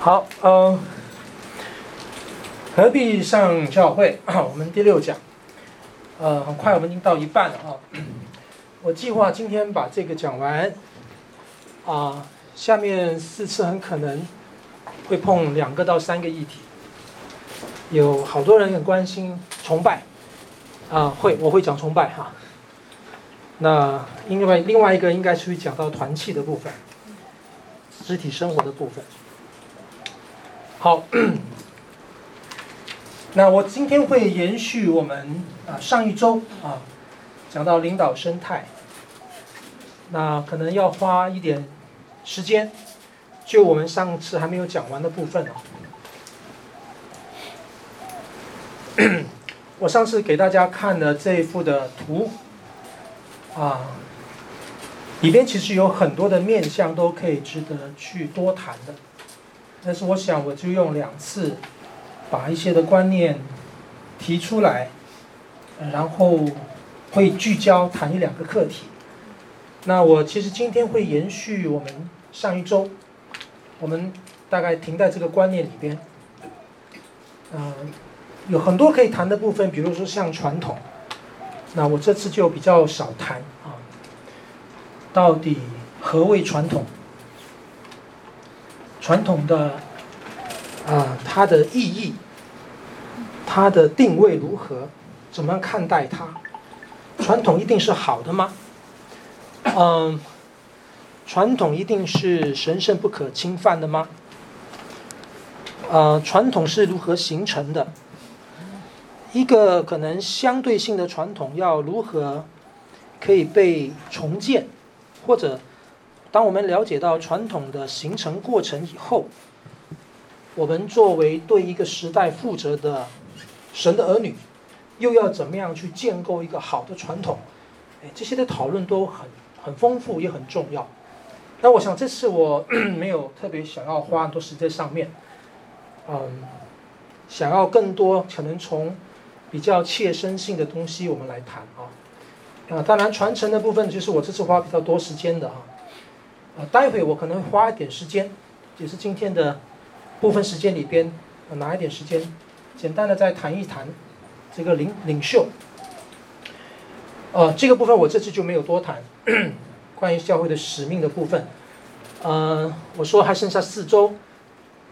好，嗯，何必上教会？我们第六讲，呃，很快我们已经到一半了啊。我计划今天把这个讲完，啊，下面四次很可能会碰两个到三个议题，有好多人很关心崇拜，啊，会我会讲崇拜哈。那另外另外一个应该是会讲到团契的部分，肢体生活的部分。好，那我今天会延续我们啊上一周啊讲到领导生态，那可能要花一点时间，就我们上次还没有讲完的部分哦。我上次给大家看的这一幅的图啊，里边其实有很多的面向都可以值得去多谈的。但是我想，我就用两次，把一些的观念提出来，然后会聚焦谈一两个课题。那我其实今天会延续我们上一周，我们大概停在这个观念里边。嗯，有很多可以谈的部分，比如说像传统，那我这次就比较少谈啊。到底何谓传统？传统的啊，它的意义，它的定位如何？怎么样看待它？传统一定是好的吗？嗯，传统一定是神圣不可侵犯的吗？呃，传统是如何形成的？一个可能相对性的传统要如何可以被重建，或者？当我们了解到传统的形成过程以后，我们作为对一个时代负责的神的儿女，又要怎么样去建构一个好的传统？哎，这些的讨论都很很丰富，也很重要。那我想这次我 没有特别想要花很多时间上面，嗯，想要更多可能从比较切身性的东西我们来谈啊。啊，当然传承的部分就是我这次花比较多时间的啊。呃，待会我可能会花一点时间，也是今天的部分时间里边，我拿一点时间，简单的再谈一谈这个领领袖。呃，这个部分我这次就没有多谈，关于教会的使命的部分。呃，我说还剩下四周，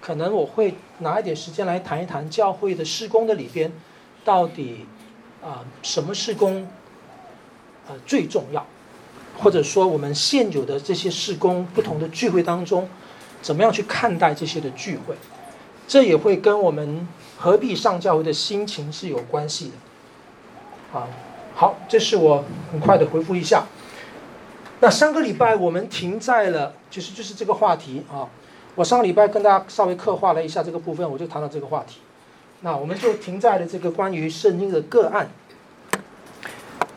可能我会拿一点时间来谈一谈教会的施工的里边，到底啊，什么施工，呃，最重要。或者说，我们现有的这些事工，不同的聚会当中，怎么样去看待这些的聚会？这也会跟我们何必上教会的心情是有关系的。啊，好，这是我很快的回复一下。那上个礼拜我们停在了，就是就是这个话题啊。我上个礼拜跟大家稍微刻画了一下这个部分，我就谈到这个话题。那我们就停在了这个关于圣经的个案。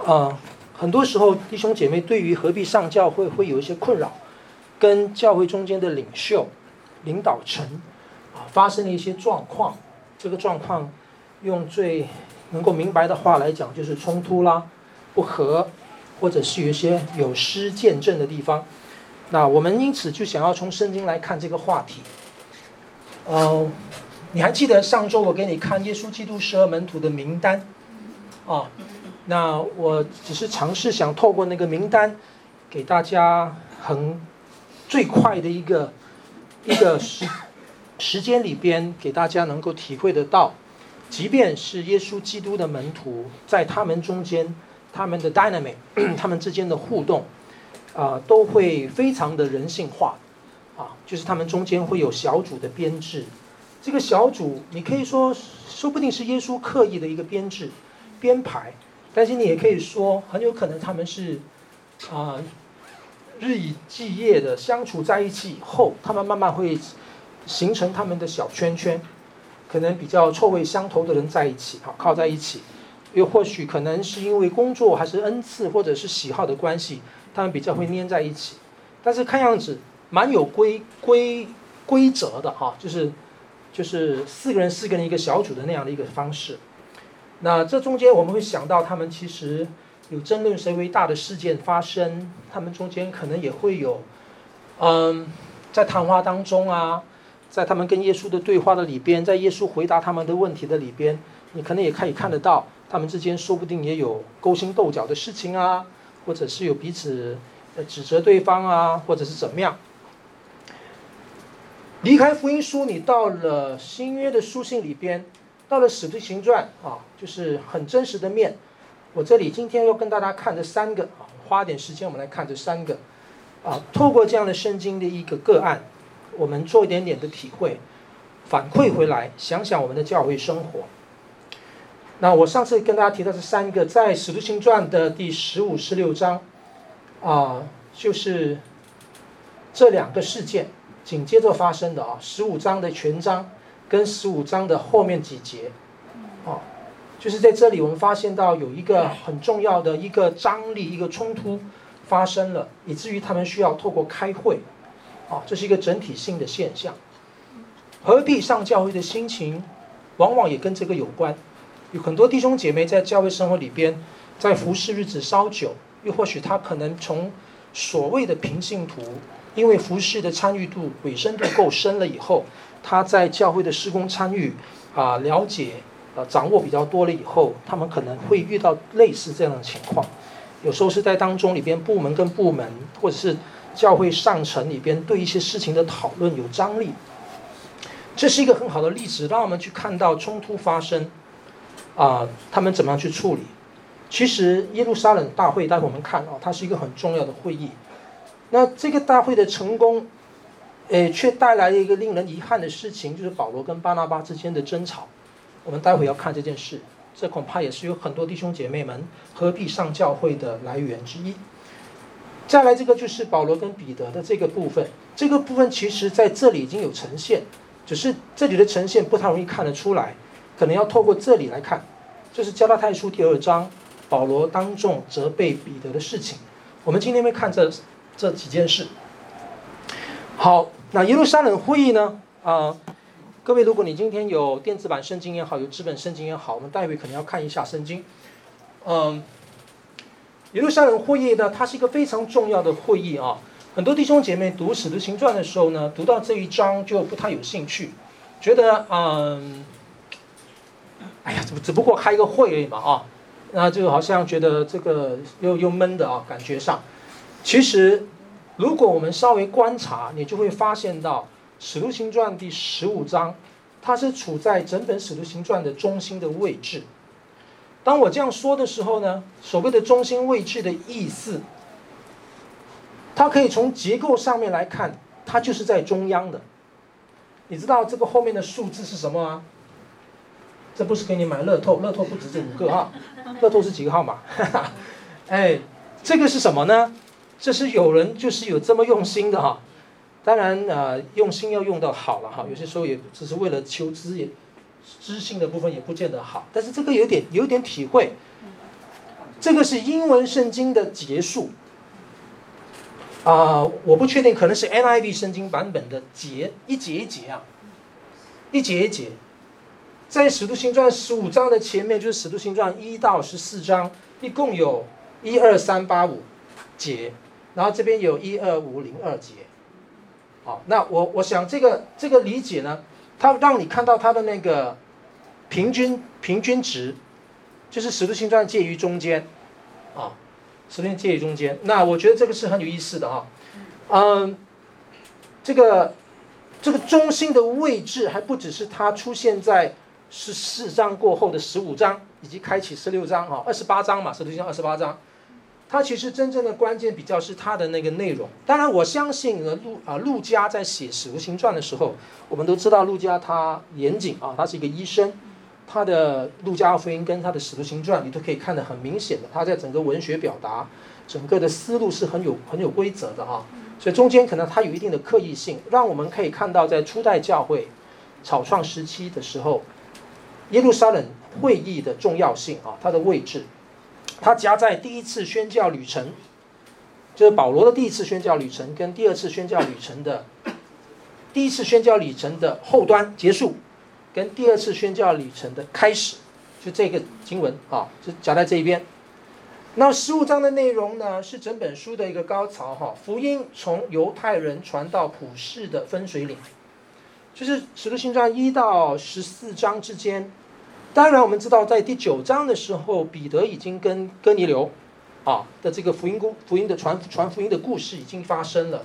啊。很多时候，弟兄姐妹对于何必上教会会有一些困扰，跟教会中间的领袖、领导层啊发生了一些状况。这个状况用最能够明白的话来讲，就是冲突啦、不和，或者是有一些有失见证的地方。那我们因此就想要从圣经来看这个话题。嗯、呃，你还记得上周我给你看耶稣基督十二门徒的名单啊？那我只是尝试想透过那个名单，给大家很最快的一个一个时时间里边，给大家能够体会得到，即便是耶稣基督的门徒，在他们中间，他们的 dynamic，他们之间的互动，啊、都会非常的人性化，啊，就是他们中间会有小组的编制，这个小组你可以说，说不定是耶稣刻意的一个编制编排。但是你也可以说，很有可能他们是，啊、日以继夜的相处在一起以后，他们慢慢会形成他们的小圈圈，可能比较臭味相投的人在一起，好靠在一起，又或许可能是因为工作还是恩赐或者是喜好的关系，他们比较会粘在一起。但是看样子蛮有规规规则的哈，就是就是四个人四个人一个小组的那样的一个方式。那这中间我们会想到，他们其实有争论谁为大的事件发生，他们中间可能也会有，嗯，在谈话当中啊，在他们跟耶稣的对话的里边，在耶稣回答他们的问题的里边，你可能也可以看得到，他们之间说不定也有勾心斗角的事情啊，或者是有彼此指责对方啊，或者是怎么样。离开福音书，你到了新约的书信里边，到了使徒行传啊，就是很真实的面。我这里今天要跟大家看这三个啊，花点时间我们来看这三个啊，透过这样的圣经的一个个案。我们做一点点的体会，反馈回来，想想我们的教会生活。那我上次跟大家提到这三个，在《使徒行传》的第十五、十六章，啊，就是这两个事件紧接着发生的啊，十五章的全章跟十五章的后面几节，啊，就是在这里我们发现到有一个很重要的一个张力、一个冲突发生了，以至于他们需要透过开会。啊，这是一个整体性的现象。何必上教会的心情，往往也跟这个有关。有很多弟兄姐妹在教会生活里边，在服侍日子稍久，又或许他可能从所谓的平信徒，因为服侍的参与度、委身度够深了以后，他在教会的施工参与啊、了解、啊掌握比较多了以后，他们可能会遇到类似这样的情况。有时候是在当中里边部门跟部门，或者是。教会上层里边对一些事情的讨论有张力，这是一个很好的例子，让我们去看到冲突发生，啊、他们怎么样去处理？其实耶路撒冷大会，待会我们看啊，它是一个很重要的会议。那这个大会的成功，诶，却带来了一个令人遗憾的事情，就是保罗跟巴拿巴之间的争吵。我们待会要看这件事，这恐怕也是有很多弟兄姐妹们何必上教会的来源之一。再来，这个就是保罗跟彼得的这个部分。这个部分其实在这里已经有呈现，只是这里的呈现不太容易看得出来，可能要透过这里来看。这是加拉太书第二章，保罗当众责备彼得的事情。我们今天会看这这几件事。好，那耶路撒冷会议呢？啊、各位，如果你今天有电子版圣经也好，有纸本圣经也好，我们待会可能要看一下圣经。嗯、耶路撒冷会议呢，它是一个非常重要的会议啊。很多弟兄姐妹读《使徒行传》的时候呢，读到这一章就不太有兴趣，觉得嗯，哎呀，只只不过开一个会而已嘛啊，那就好像觉得这个又又闷的啊，感觉上。其实，如果我们稍微观察，你就会发现到《使徒行传》第十五章，它是处在整本《使徒行传》的中心的位置。当我这样说的时候呢，所谓的中心位置的意思，它可以从结构上面来看，它就是在中央的。你知道这个后面的数字是什么吗？这不是给你买乐透，乐透不止这五个哈，乐透是几个号码？哎，这个是什么呢？这是有人就是有这么用心的哈。当然呃，用心要用到好了哈，有些时候也只是为了求知也。知性的部分也不见得好，但是这个有点有点体会。这个是英文圣经的结束啊、我不确定，可能是 NIV 圣经版本的节，一节一节啊，一节一节，在使徒行传十五章的前面就是使徒行传一到十四章，一共有一二三八五节，然后这边有一二五零二节。好，那我我想这个这个理解呢，它让你看到它的那个。平均平均值，就是使徒行传介于中间，啊，使徒行传介于中间。那我觉得这个是很有意思的啊，嗯，这个这个中心的位置还不只是它出现在十四章过后的十五章以及开启十六章哈，二十八章嘛，十字星二十八章，它其实真正的关键比较是它的那个内容。当然，我相信呢，路啊路加在写使徒行传的时候，我们都知道路加他严谨啊，他是一个医生。他的《路加福音》跟他的《使徒行传》，你都可以看得很明显的，他在整个文学表达，整个的思路是很有很有规则的啊。所以中间可能他有一定的刻意性，让我们可以看到在初代教会草创时期的时候，耶路撒冷会议的重要性啊，它的位置，它夹在第一次宣教旅程，就是保罗的第一次宣教旅程跟第二次宣教旅程的第一次宣教旅程的后端结束。跟第二次宣教旅程的开始，就这个经文啊，就夹在这一边。那十五章的内容呢，是整本书的一个高潮哈。福音从犹太人传到普世的分水岭，就是《使徒行传》一到十四章之间。当然，我们知道在第九章的时候，彼得已经跟哥尼流啊的这个福音故福音的传传福音的故事已经发生了。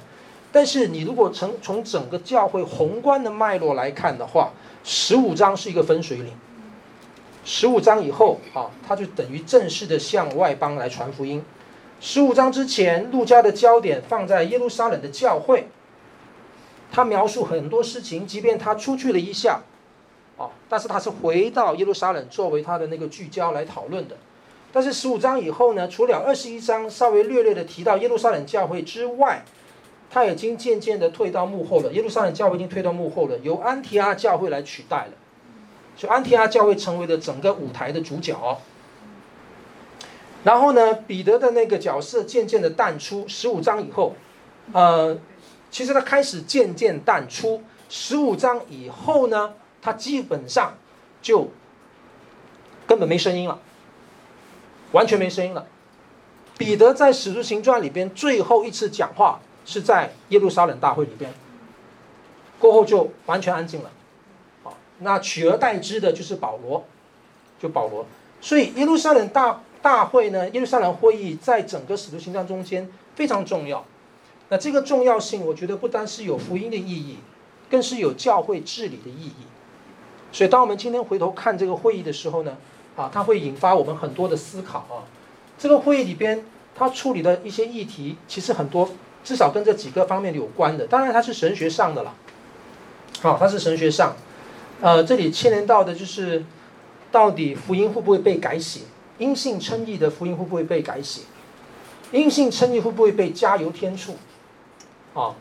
但是，你如果从从整个教会宏观的脉络来看的话，十五章是一个分水岭。十五章以后啊，他就等于正式的向外邦来传福音。十五章之前，路加的焦点放在耶路撒冷的教会，他描述很多事情，即便他出去了一下，啊，但是他是回到耶路撒冷作为他的那个聚焦来讨论的。但是十五章以后呢，除了二十一章稍微略略的提到耶路撒冷教会之外，他已经渐渐的退到幕后了。耶路撒冷教会已经退到幕后了，由安提阿教会来取代了。所以安提阿教会成为了整个舞台的主角，然后呢，彼得的那个角色渐渐的淡出。十五章以后，呃，其实他开始渐渐淡出。十五章以后呢，他基本上就根本没声音了，完全没声音了。彼得在使徒行传里边最后一次讲话是在耶路撒冷大会里边，过后就完全安静了。好那取而代之的就是保罗，就保罗。所以耶路撒冷大大会呢，耶路撒冷会议在整个使徒行传中间非常重要。那这个重要性，我觉得不单是有福音的意义，更是有教会治理的意义。所以当我们今天回头看这个会议的时候呢，啊，它会引发我们很多的思考啊。这个会议里边，它处理的一些议题，其实很多，至少跟这几个方面有关的。当然，它是神学上的了，好，它是神学上。呃，这里牵连到的就是，到底福音会不会被改写？因信称义的福音会不会被改写？因信称义会不会被加油添醋？啊，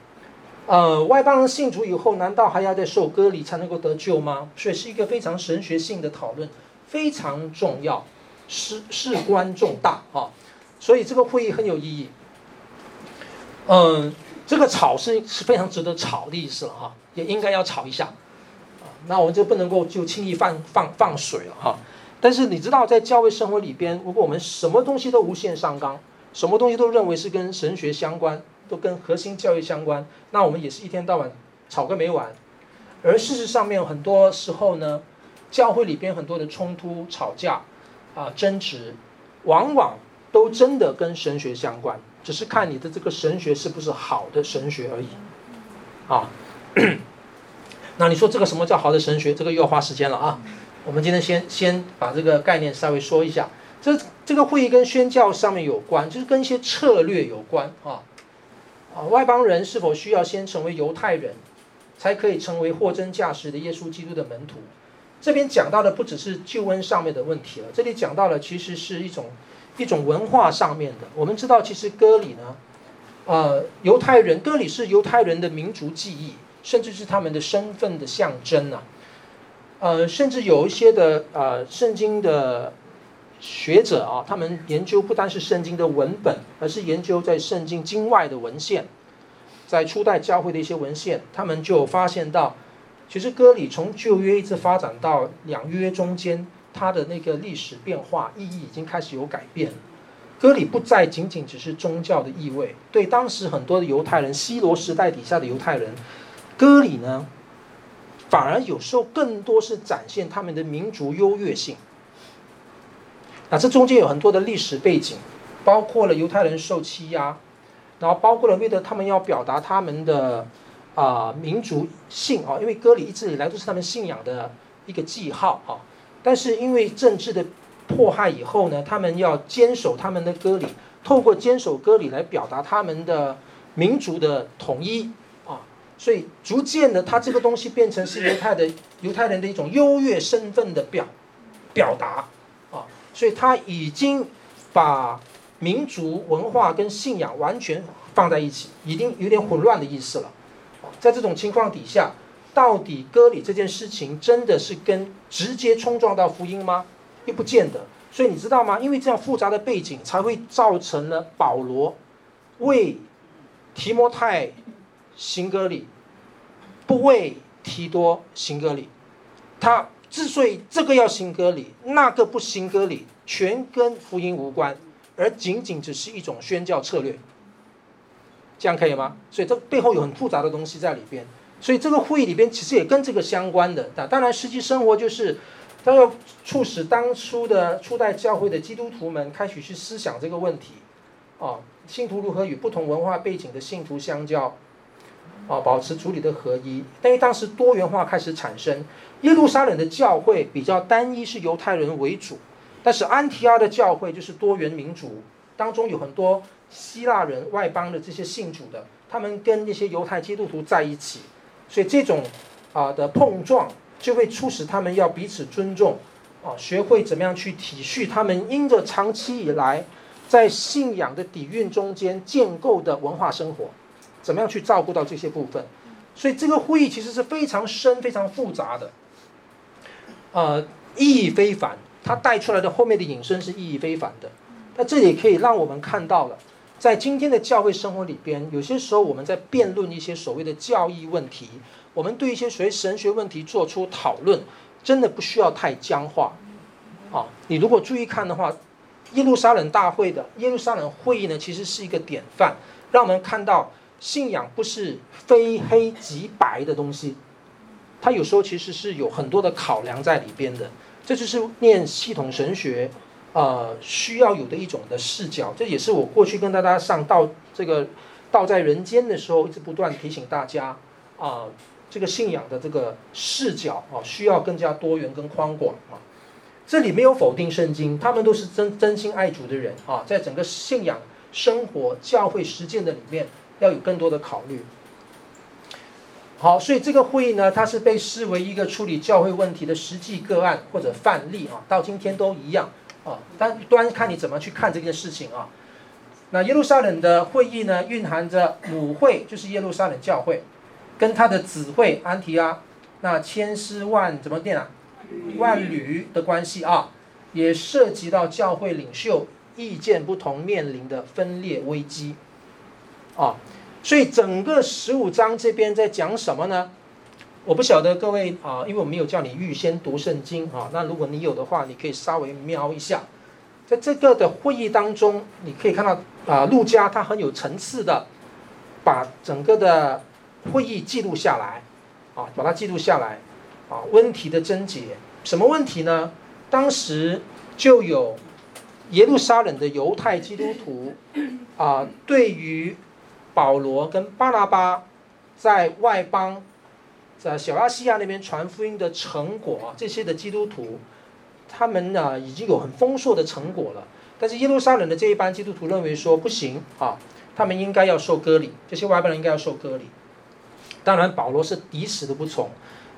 呃，外邦人信主以后，难道还要再受割礼才能够得救吗？所以是一个非常神学性的讨论，非常重要，事事关重大啊！所以这个会议很有意义。嗯、这个吵是是非常值得吵的意思了哈，也应该要吵一下。那我们就不能够就轻易放放放水了哈。但是你知道，在教会生活里边，如果我们什么东西都无限上纲，什么东西都认为是跟神学相关，都跟核心教育相关，那我们也是一天到晚吵个没完。而事实上面很多时候呢，教会里边很多的冲突、吵架啊、争执，往往都真的跟神学相关，只是看你的这个神学是不是好的神学而已，啊。那你说这个什么叫好的神学？这个又要花时间了啊！我们今天先先把这个概念稍微说一下。这这个会议跟宣教上面有关，就是跟一些策略有关啊。啊，外邦人是否需要先成为犹太人，才可以成为货真价实的耶稣基督的门徒？这边讲到的不只是救恩上面的问题了，这里讲到了其实是一种一种文化上面的。我们知道，其实割礼呢，呃，犹太人割礼是犹太人的民族记忆。甚至是他们的身份的象征啊，呃，甚至有一些的呃圣经的学者啊，他们研究不单是圣经的文本，而是研究在圣经经外的文献，在初代教会的一些文献，他们就发现到，其实割礼从旧约一直发展到两约中间，它的那个历史变化意义已经开始有改变了。割礼不再仅仅只是宗教的意味，对当时很多的犹太人，希罗时代底下的犹太人。割礼呢，反而有时候更多是展现他们的民族优越性。那这中间有很多的历史背景，包括了犹太人受欺压，然后包括了为了他们要表达他们的啊、民族性啊，因为割礼一直以来都是他们信仰的一个记号啊。但是因为政治的迫害以后呢，他们要坚守他们的割礼，透过坚守割礼来表达他们的民族的统一啊。所以逐渐的，他这个东西变成是犹太的犹太人的一种优越身份的表表达，所以他已经把民族文化跟信仰完全放在一起，已经有点混乱的意思了。在这种情况底下，到底割礼这件事情真的是跟直接冲撞到福音吗？又不见得。所以你知道吗？因为这样复杂的背景，才会造成了保罗为提摩太行割礼。不为提多行割礼，他之所以这个要行割礼，那个不行割礼，全跟福音无关，而仅仅只是一种宣教策略，这样可以吗？所以这背后有很复杂的东西在里边。所以这个会议里边其实也跟这个相关的。那当然，实际生活就是，它要促使当初的初代教会的基督徒们开始去思想这个问题，啊，信徒如何与不同文化背景的信徒相交，啊，保持主理的合一。但是当时多元化开始产生，耶路撒冷的教会比较单一，是犹太人为主，但是安提阿的教会就是多元民族，当中有很多希腊人、外邦的这些信主的，他们跟那些犹太基督徒在一起，所以这种啊的碰撞。就会促使他们要彼此尊重，啊，学会怎么样去体恤他们因着长期以来在信仰的底蕴中间建构的文化生活，怎么样去照顾到这些部分。所以这个会议其实是非常深、非常复杂的，呃，意义非凡。它带出来的后面的引申是意义非凡的。那这里可以让我们看到了，在今天的教会生活里边，有些时候我们在辩论一些所谓的教义问题。我们对一些所谓神学问题做出讨论，真的不需要太僵化，啊，你如果注意看的话，耶路撒冷大会的耶路撒冷会议呢，其实是一个典范，让我们看到信仰不是非黑即白的东西，它有时候其实是有很多的考量在里边的，这就是念系统神学，呃，需要有的一种的视角，这也是我过去跟大家上道这个道在人间的时候，一直不断提醒大家，啊、这个信仰的这个视角啊，需要更加多元跟宽广啊。这里没有否定圣经，他们都是真真心爱主的人啊，在整个信仰生活、教会实践的里面，要有更多的考虑。好，所以这个会议呢，它是被视为一个处理教会问题的实际个案或者范例啊，到今天都一样啊。但端看你怎么去看这件事情啊。那耶路撒冷的会议呢，蕴含着母会，就是耶路撒冷教会。跟他的子会安提阿，那千丝万怎么念啊？万缕的关系啊，也涉及到教会领袖意见不同面临的分裂危机啊。所以整个十五章这边在讲什么呢？我不晓得各位啊，因为我没有叫你预先读圣经啊。那如果你有的话，你可以稍微瞄一下，在这个的会议当中，你可以看到啊，路加他很有层次的把整个的。会议记录下来，啊，把它记录下来，啊，问题的症结，什么问题呢？当时就有耶路撒冷的犹太基督徒，啊，对于保罗跟巴拿巴在外邦，在小亚细亚那边传福音的成果，这些的基督徒，他们呢已经有很丰硕的成果了，但是耶路撒冷的这一班基督徒认为说不行啊，他们应该要受割礼，这些外邦人应该要受割礼。当然，保罗是抵死的不从，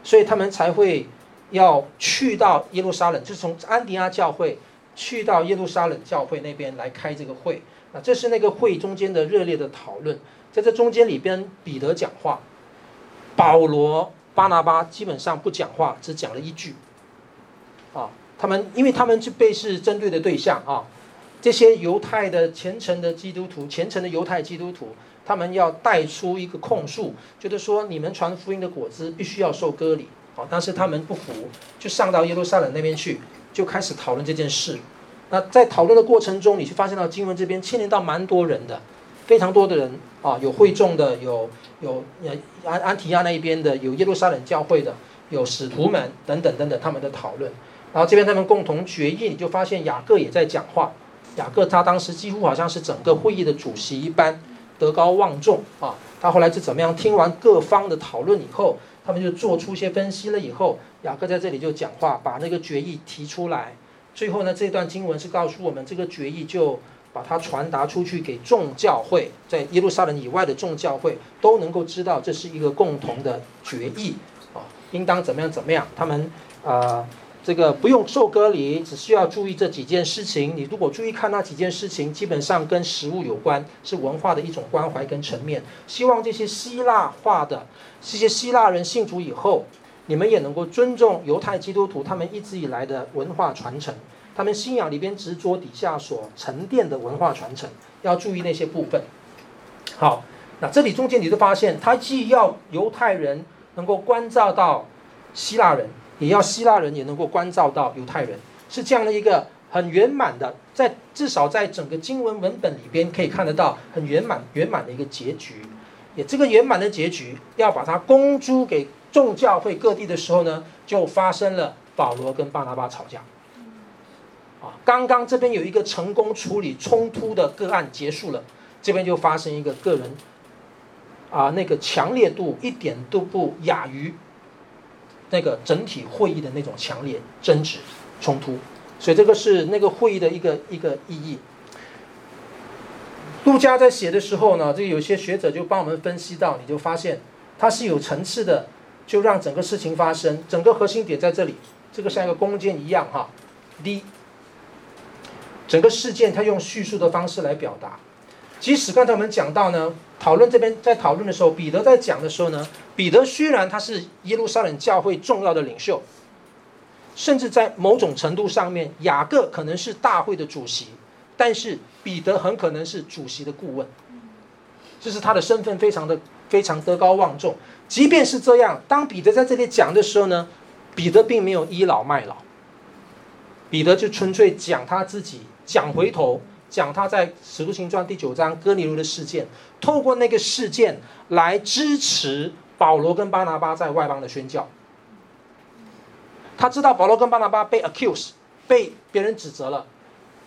所以他们才会要去到耶路撒冷，就是从安提阿教会去到耶路撒冷教会那边来开这个会。这是那个会中间的热烈的讨论，在这中间里边，彼得讲话，保罗、巴拿巴基本上不讲话，只讲了一句。啊，他们因为他们就被是针对的对象啊，这些犹太的虔诚的基督徒，虔诚的犹太基督徒。他们要带出一个控诉，就是说你们传福音的果子必须要受割礼，好，但是他们不服，就上到耶路撒冷那边去，就开始讨论这件事。那在讨论的过程中，你去发现到经文这边牵连到蛮多人的，非常多的人啊，有会众的，有有安安提亚那一边的，有耶路撒冷教会的，有使徒们等等等等他们的讨论。然后这边他们共同决议，你就发现雅各也在讲话。雅各他当时几乎好像是整个会议的主席一般。德高望重啊！他后来是怎么样？听完各方的讨论以后，他们就做出一些分析了。以后雅各在这里就讲话，把那个决议提出来。最后呢，这段经文是告诉我们，这个决议就把它传达出去给众教会，在耶路撒冷以外的众教会都能够知道，这是一个共同的决议啊，应当怎么样怎么样。他们啊。这个不用受隔离，只需要注意这几件事情。你如果注意看那几件事情，基本上跟食物有关，是文化的一种关怀跟层面。希望这些希腊化的这些希腊人信主以后，你们也能够尊重犹太基督徒他们一直以来的文化传承，他们信仰里边执着底下所沉淀的文化传承，要注意那些部分。好，那这里中间你就发现，他既要犹太人能够关照到希腊人。也要希腊人也能够关照到犹太人，是这样的一个很圆满的，在至少在整个经文文本里边可以看得到很圆满圆满的一个结局。也这个圆满的结局，要把它公诸给众教会各地的时候呢，就发生了保罗跟巴拿巴吵架。啊，刚刚这边有一个成功处理冲突的个案结束了，这边就发生一个个人，啊，那个强烈度一点都不亚于那个整体会议的那种强烈争执冲突，所以这个是那个会议的一个一个意义。路加在写的时候呢，这有些学者就帮我们分析到，你就发现它是有层次的，就让整个事情发生，整个核心点在这里，这个像一个弓箭一样哈。第一，整个事件它用叙述的方式来表达，即使刚才我们讲到呢，讨论这边在讨论的时候，彼得在讲的时候呢，彼得虽然他是耶路撒冷教会重要的领袖，甚至在某种程度上面，雅各可能是大会的主席。但是彼得很可能是主席的顾问，就是他的身份非常的非常德高望重。即便是这样，当彼得在这里讲的时候呢，彼得并没有倚老卖老，彼得就纯粹讲他自己，讲回头，讲他在使徒行传第九章哥尼流的事件，透过那个事件来支持保罗跟巴拿巴在外邦的宣教。他知道保罗跟巴拿巴被 accuse，被别人指责了。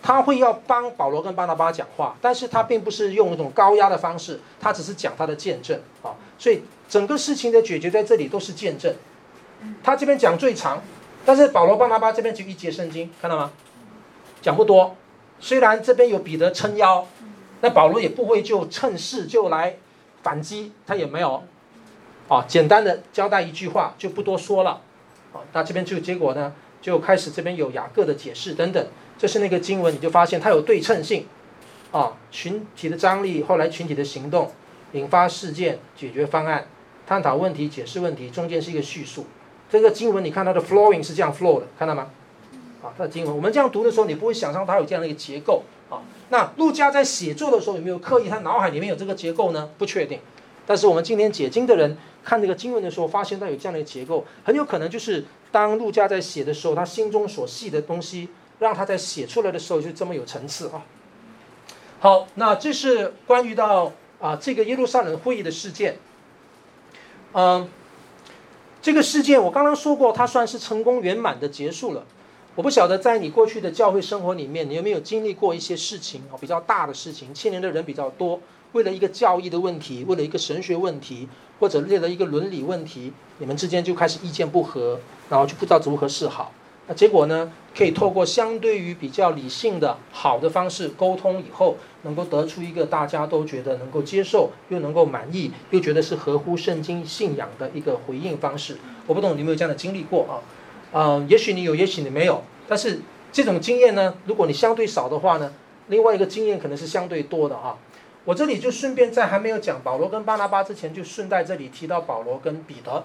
他会要帮保罗跟巴拿巴讲话，但是他并不是用一种高压的方式，他只是讲他的见证啊。所以整个事情的解决在这里都是见证。他这边讲最长，但是保罗巴拿巴这边就一节圣经，看到吗？讲不多。虽然这边有彼得撑腰，那保罗也不会就趁势就来反击，他也没有。啊，简单的交代一句话就不多说了。啊，那这边就结果呢，就开始这边有雅各的解释等等。这是那个经文，你就发现它有对称性，啊，群体的张力，后来群体的行动，引发事件，解决方案，探讨问题，解释问题，中间是一个叙述。这个经文你看它的 flowing 是这样 flow 的，看到吗？啊，它的经文，我们这样读的时候，你不会想象它有这样的一个结构啊。那陆家在写作的时候有没有刻意，他脑海里面有这个结构呢？不确定。但是我们今天解经的人看这个经文的时候，发现它有这样的一个结构，很有可能就是当陆家在写的时候，他心中所系的东西。让他在写出来的时候就这么有层次啊！好，那这是关于到啊这个耶路撒冷会议的事件。嗯，这个事件我刚刚说过，它算是成功圆满的结束了。我不晓得在你过去的教会生活里面，你有没有经历过一些事情啊，比较大的事情，牵连的人比较多，为了一个教义的问题，为了一个神学问题，或者为了一个伦理问题，你们之间就开始意见不合，然后就不知道如何是好。那结果呢？可以透过相对于比较理性的好的方式沟通以后，能够得出一个大家都觉得能够接受，又能够满意，又觉得是合乎圣经信仰的一个回应方式。我不懂你有没有这样的经历过啊？嗯，也许你有，也许你没有。但是这种经验呢，如果你相对少的话呢，另外一个经验可能是相对多的啊。我这里就顺便在还没有讲保罗跟巴拿巴之前，就顺带这里提到保罗跟彼得，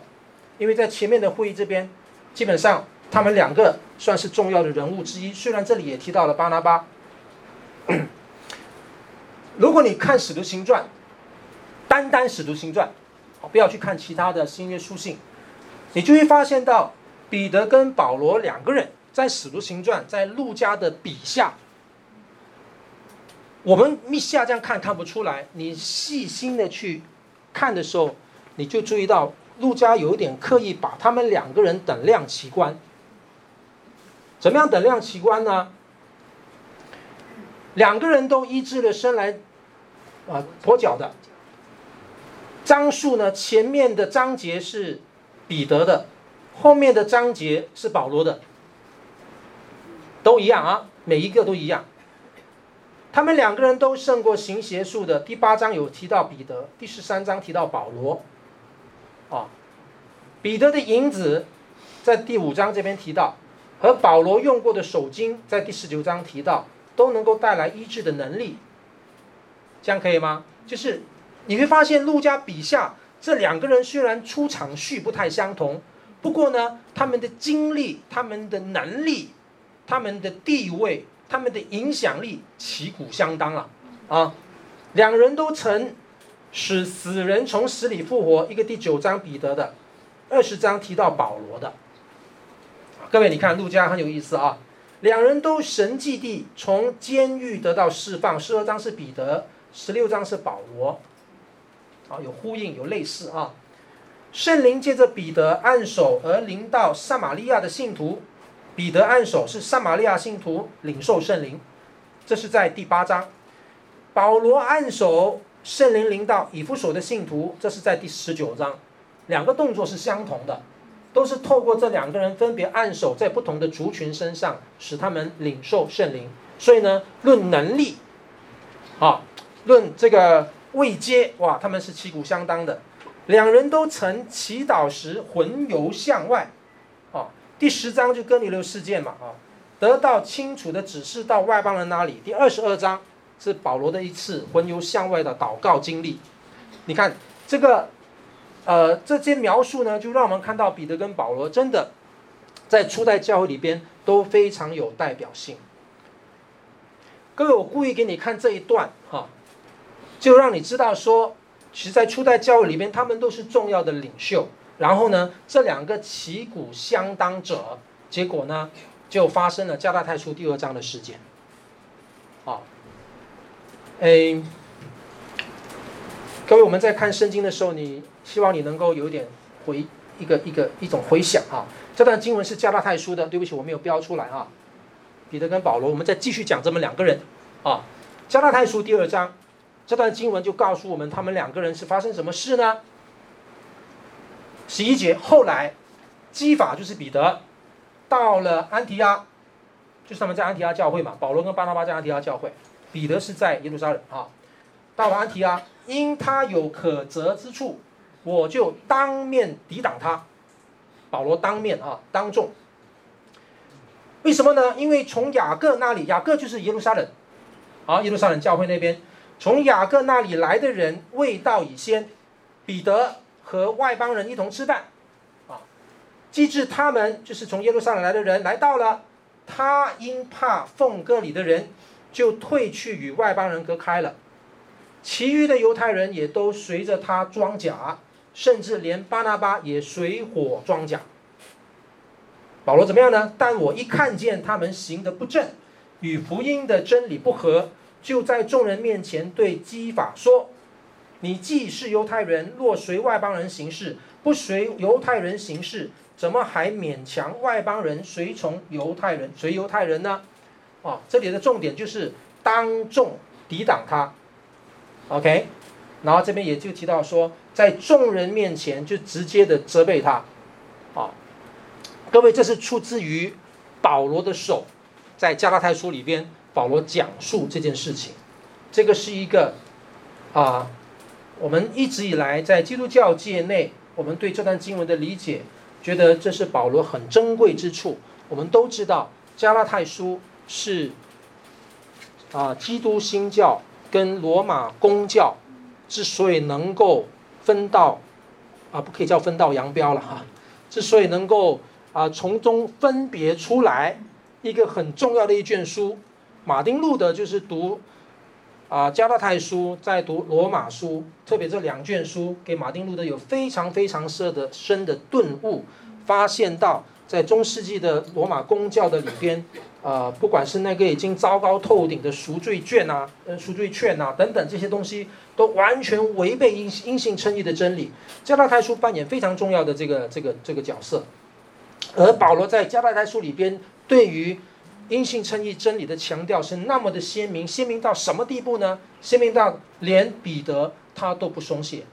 因为在前面的会议这边，基本上。他们两个算是重要的人物之一，虽然这里也提到了巴拿巴。如果你看《使徒行传》，单单《使徒行传》，不要去看其他的新约书信，你就会发现到彼得跟保罗两个人在《使徒行传》在路加的笔下，我们密下这样看看不出来，你细心的去看的时候，你就注意到路加有点刻意把他们两个人等量齐观。怎么样等量齐观呢？两个人都医治了生来啊跛脚的。章数呢，前面的章节是彼得的，后面的章节是保罗的，都一样啊，每一个都一样。他们两个人都胜过行邪术的。第八章有提到彼得，第十三章提到保罗。啊，彼得的银子在第五章这边提到。和保罗用过的手巾，在第十九章提到，都能够带来医治的能力，这样可以吗？就是你会发现，路加笔下这两个人虽然出场序不太相同，不过呢，他们的经历、他们的能力、他们的地位、他们的影响力旗鼓相当了啊！两人都曾使死人从死里复活，一个第九章彼得的，二十章提到保罗的。各位，你看路加很有意思啊，两人都神迹地从监狱得到释放。十二章是彼得，十六章是保罗。啊，有呼应，有类似啊。圣灵借着彼得按手而临到撒玛利亚的信徒，彼得按手是撒玛利亚信徒领受圣灵，这是在第八章。保罗按手，圣灵临到以弗所的信徒，这是在第十九章。两个动作是相同的，都是透过这两个人分别按手在不同的族群身上，使他们领受圣灵。所以呢，论能力，啊，论这个位阶，哇，他们是旗鼓相当的。两人都曾祈祷时魂游向外，啊，第十章就哥尼流事件嘛，啊，得到清楚的指示到外邦人那里。第二十二章是保罗的一次魂游向外的祷告经历。你看这个，呃，这些描述呢，就让我们看到彼得跟保罗真的在初代教会里边都非常有代表性。各位，我故意给你看这一段，哈，就让你知道说。其实，在初代教会里边，他们都是重要的领袖。然后呢，这两个旗鼓相当者，结果呢，就发生了加拉太书第二章的事件。好，哎，各位，我们在看圣经的时候，你希望你能够有点回一个一个一种回想啊。这段经文是加拉太书的，对不起，我没有标出来啊。彼得跟保罗，我们再继续讲这么两个人啊。加拉太书第二章。这段经文就告诉我们，他们两个人是发生什么事呢？十一节，后来，基法就是彼得，到了安提阿，就是他们在安提阿教会嘛。保罗跟巴拿巴在安提阿教会，彼得是在耶路撒冷啊。到了安提阿，因他有可责之处，我就当面抵挡他。保罗当面啊，当众。为什么呢？因为从雅各那里，雅各就是耶路撒冷，啊，耶路撒冷教会那边。从雅各那里来的人未到已先，彼得和外邦人一同吃饭，啊，及至他们就是从耶路撒冷来的人来到了，他因怕奉割礼的人，就退去与外邦人隔开了。其余的犹太人也都随着他装甲，甚至连巴拿巴也随火装甲。保罗怎么样呢？但我一看见他们行得不正，与福音的真理不合。就在众人面前对基法说：“你既是犹太人，若随外邦人行事，不随犹太人行事，怎么还勉强外邦人随从犹太人？随犹太人呢？”啊，这里的重点就是当众抵挡他。OK，然后这边也就提到说，在众人面前就直接的责备他。啊，各位，这是出自于保罗的手，在加拉太书里边。保罗讲述这件事情，这个是一个啊，我们一直以来在基督教界内，我们对这段经文的理解，觉得这是保罗很珍贵之处。我们都知道，加拉太书是啊，基督新教跟罗马公教之所以能够分道啊，不可以叫分道扬镳了哈，之所以能够啊从中分别出来一个很重要的一卷书。马丁路德就是读啊加拉太书，在读罗马书，特别这两卷书给马丁路德有非常非常深的深的顿悟，发现到在中世纪的罗马公教的里边，呃，不管是那个已经糟糕透顶的赎罪券啊、呃赎罪券啊等等这些东西，都完全违背因因性称义的真理。加拉太书扮演非常重要的这个这个这个角色，而保罗在加拉太书里边对于阴性称义真理的强调是那么的鲜明，鲜明到什么地步呢？鲜明到连彼得他都不松懈，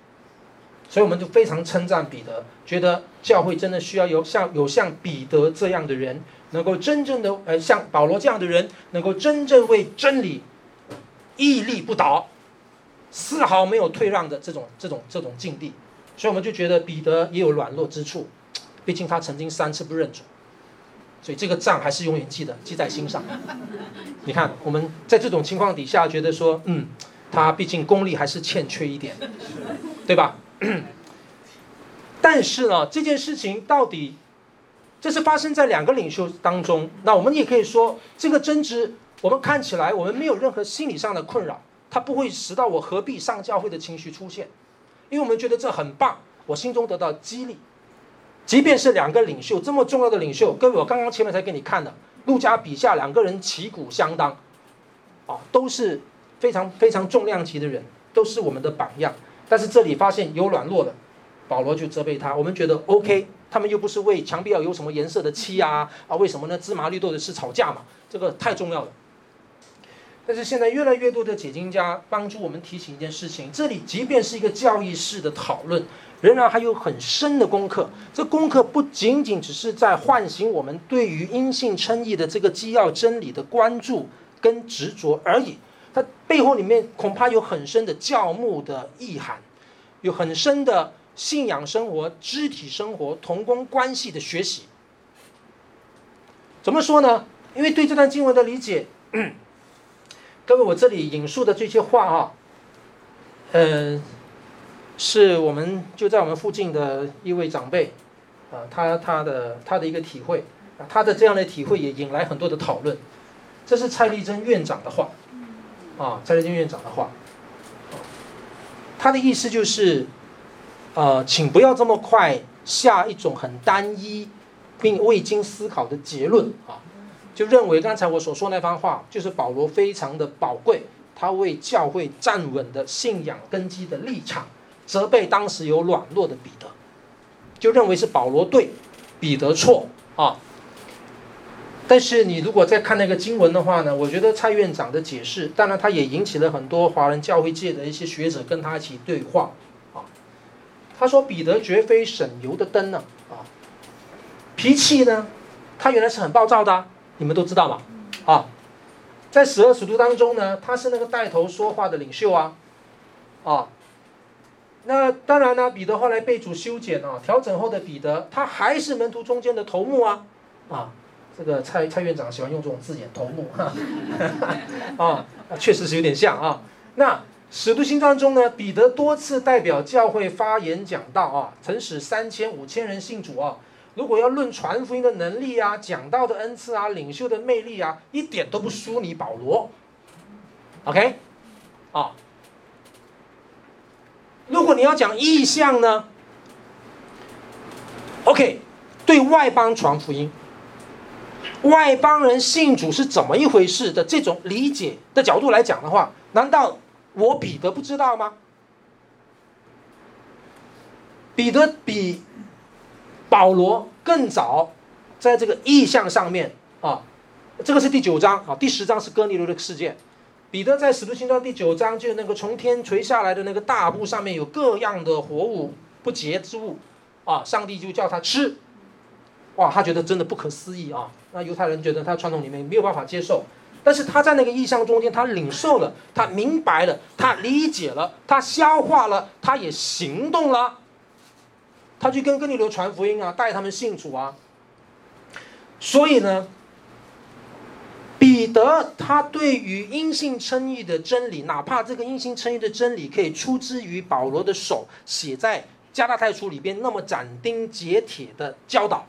所以我们就非常称赞彼得，觉得教会真的需要有像有像彼得这样的人，能够真正的呃像保罗这样的人，能够真正为真理屹立不倒，丝毫没有退让的这种这种这种境地。所以我们就觉得彼得也有软弱之处，毕竟他曾经三次不认主。所以这个账还是永远记得，记在心上。你看，我们在这种情况底下，觉得说，嗯，他毕竟功力还是欠缺一点，对吧？但是呢，这件事情到底，这是发生在两个领袖当中。那我们也可以说，这个争执，我们看起来我们没有任何心理上的困扰，它不会使到我何必上教会的情绪出现，因为我们觉得这很棒，我心中得到激励。即便是两个领袖这么重要的领袖，各位，我刚刚前面才给你看的，陆家笔下两个人旗鼓相当，啊，都是非常非常重量级的人，都是我们的榜样。但是这里发现有软弱的，保罗就责备他。我们觉得 OK，他们又不是为墙壁要有什么颜色的漆啊啊，为什么呢？芝麻绿豆的事吵架嘛，这个太重要了。但是现在越来越多的解经家帮助我们提醒一件事情：这里即便是一个教义式的讨论，仍然还有很深的功课。这功课不仅仅只是在唤醒我们对于因信称义的这个基要真理的关注跟执着而已。它背后里面恐怕有很深的教牧的意涵，有很深的信仰生活、肢体生活、同工关系的学习。怎么说呢？因为对这段经文的理解。各位，我这里引述的这些话啊，嗯、呃，是我们就在我们附近的一位长辈，啊，他他的他的一个体会，他的这样的体会也引来很多的讨论。这是蔡立珍院长的话，啊，蔡立珍院长的话，他的意思就是，呃，请不要这么快下一种很单一并未经思考的结论啊。就认为刚才我所说那番话，就是保罗非常的宝贵，他为教会站稳的信仰根基的立场，责备当时有软弱的彼得，就认为是保罗对，彼得错啊。但是你如果再看那个经文的话呢，我觉得蔡院长的解释，当然他也引起了很多华人教会界的一些学者跟他一起对话。他说彼得绝非省油的灯呢啊，脾气呢，他原来是很暴躁的。你们都知道嘛？啊，在十二使徒当中呢，他是那个带头说话的领袖啊，啊，那当然呢，彼得后来被主修剪啊，调整后的彼得，他还是门徒中间的头目啊，啊，这个蔡蔡院长喜欢用这种字眼，头目，哈，啊，确实是有点像啊。那使徒行传中呢，彼得多次代表教会发言讲道啊，曾使三千五千人信主啊。如果要论传福音的能力啊，讲道的恩赐啊，领袖的魅力啊，一点都不输你保罗。OK，啊，如果你要讲意象呢？OK，对外邦传福音，外邦人信主是怎么一回事的这种理解的角度来讲的话，难道我彼得不知道吗？彼得比。保罗更早，在这个异象上面啊，这个是第九章啊，第十章是哥尼流的事件。彼得在使徒行传第九章，就那个从天垂下来的那个大布上面有各样的活物不洁之物啊，上帝就叫他吃，哇，他觉得真的不可思议啊。那犹太人觉得他传统里面没有办法接受，但是他在那个意象中间，他领受了，他明白了，他理解了，他消化了，他也行动了。他去跟哥尼流传福音啊，带他们信主啊。所以呢，彼得他对于因信称义的真理，哪怕这个因信称义的真理可以出自于保罗的手，写在加拉太书里边那么斩钉截铁的教导，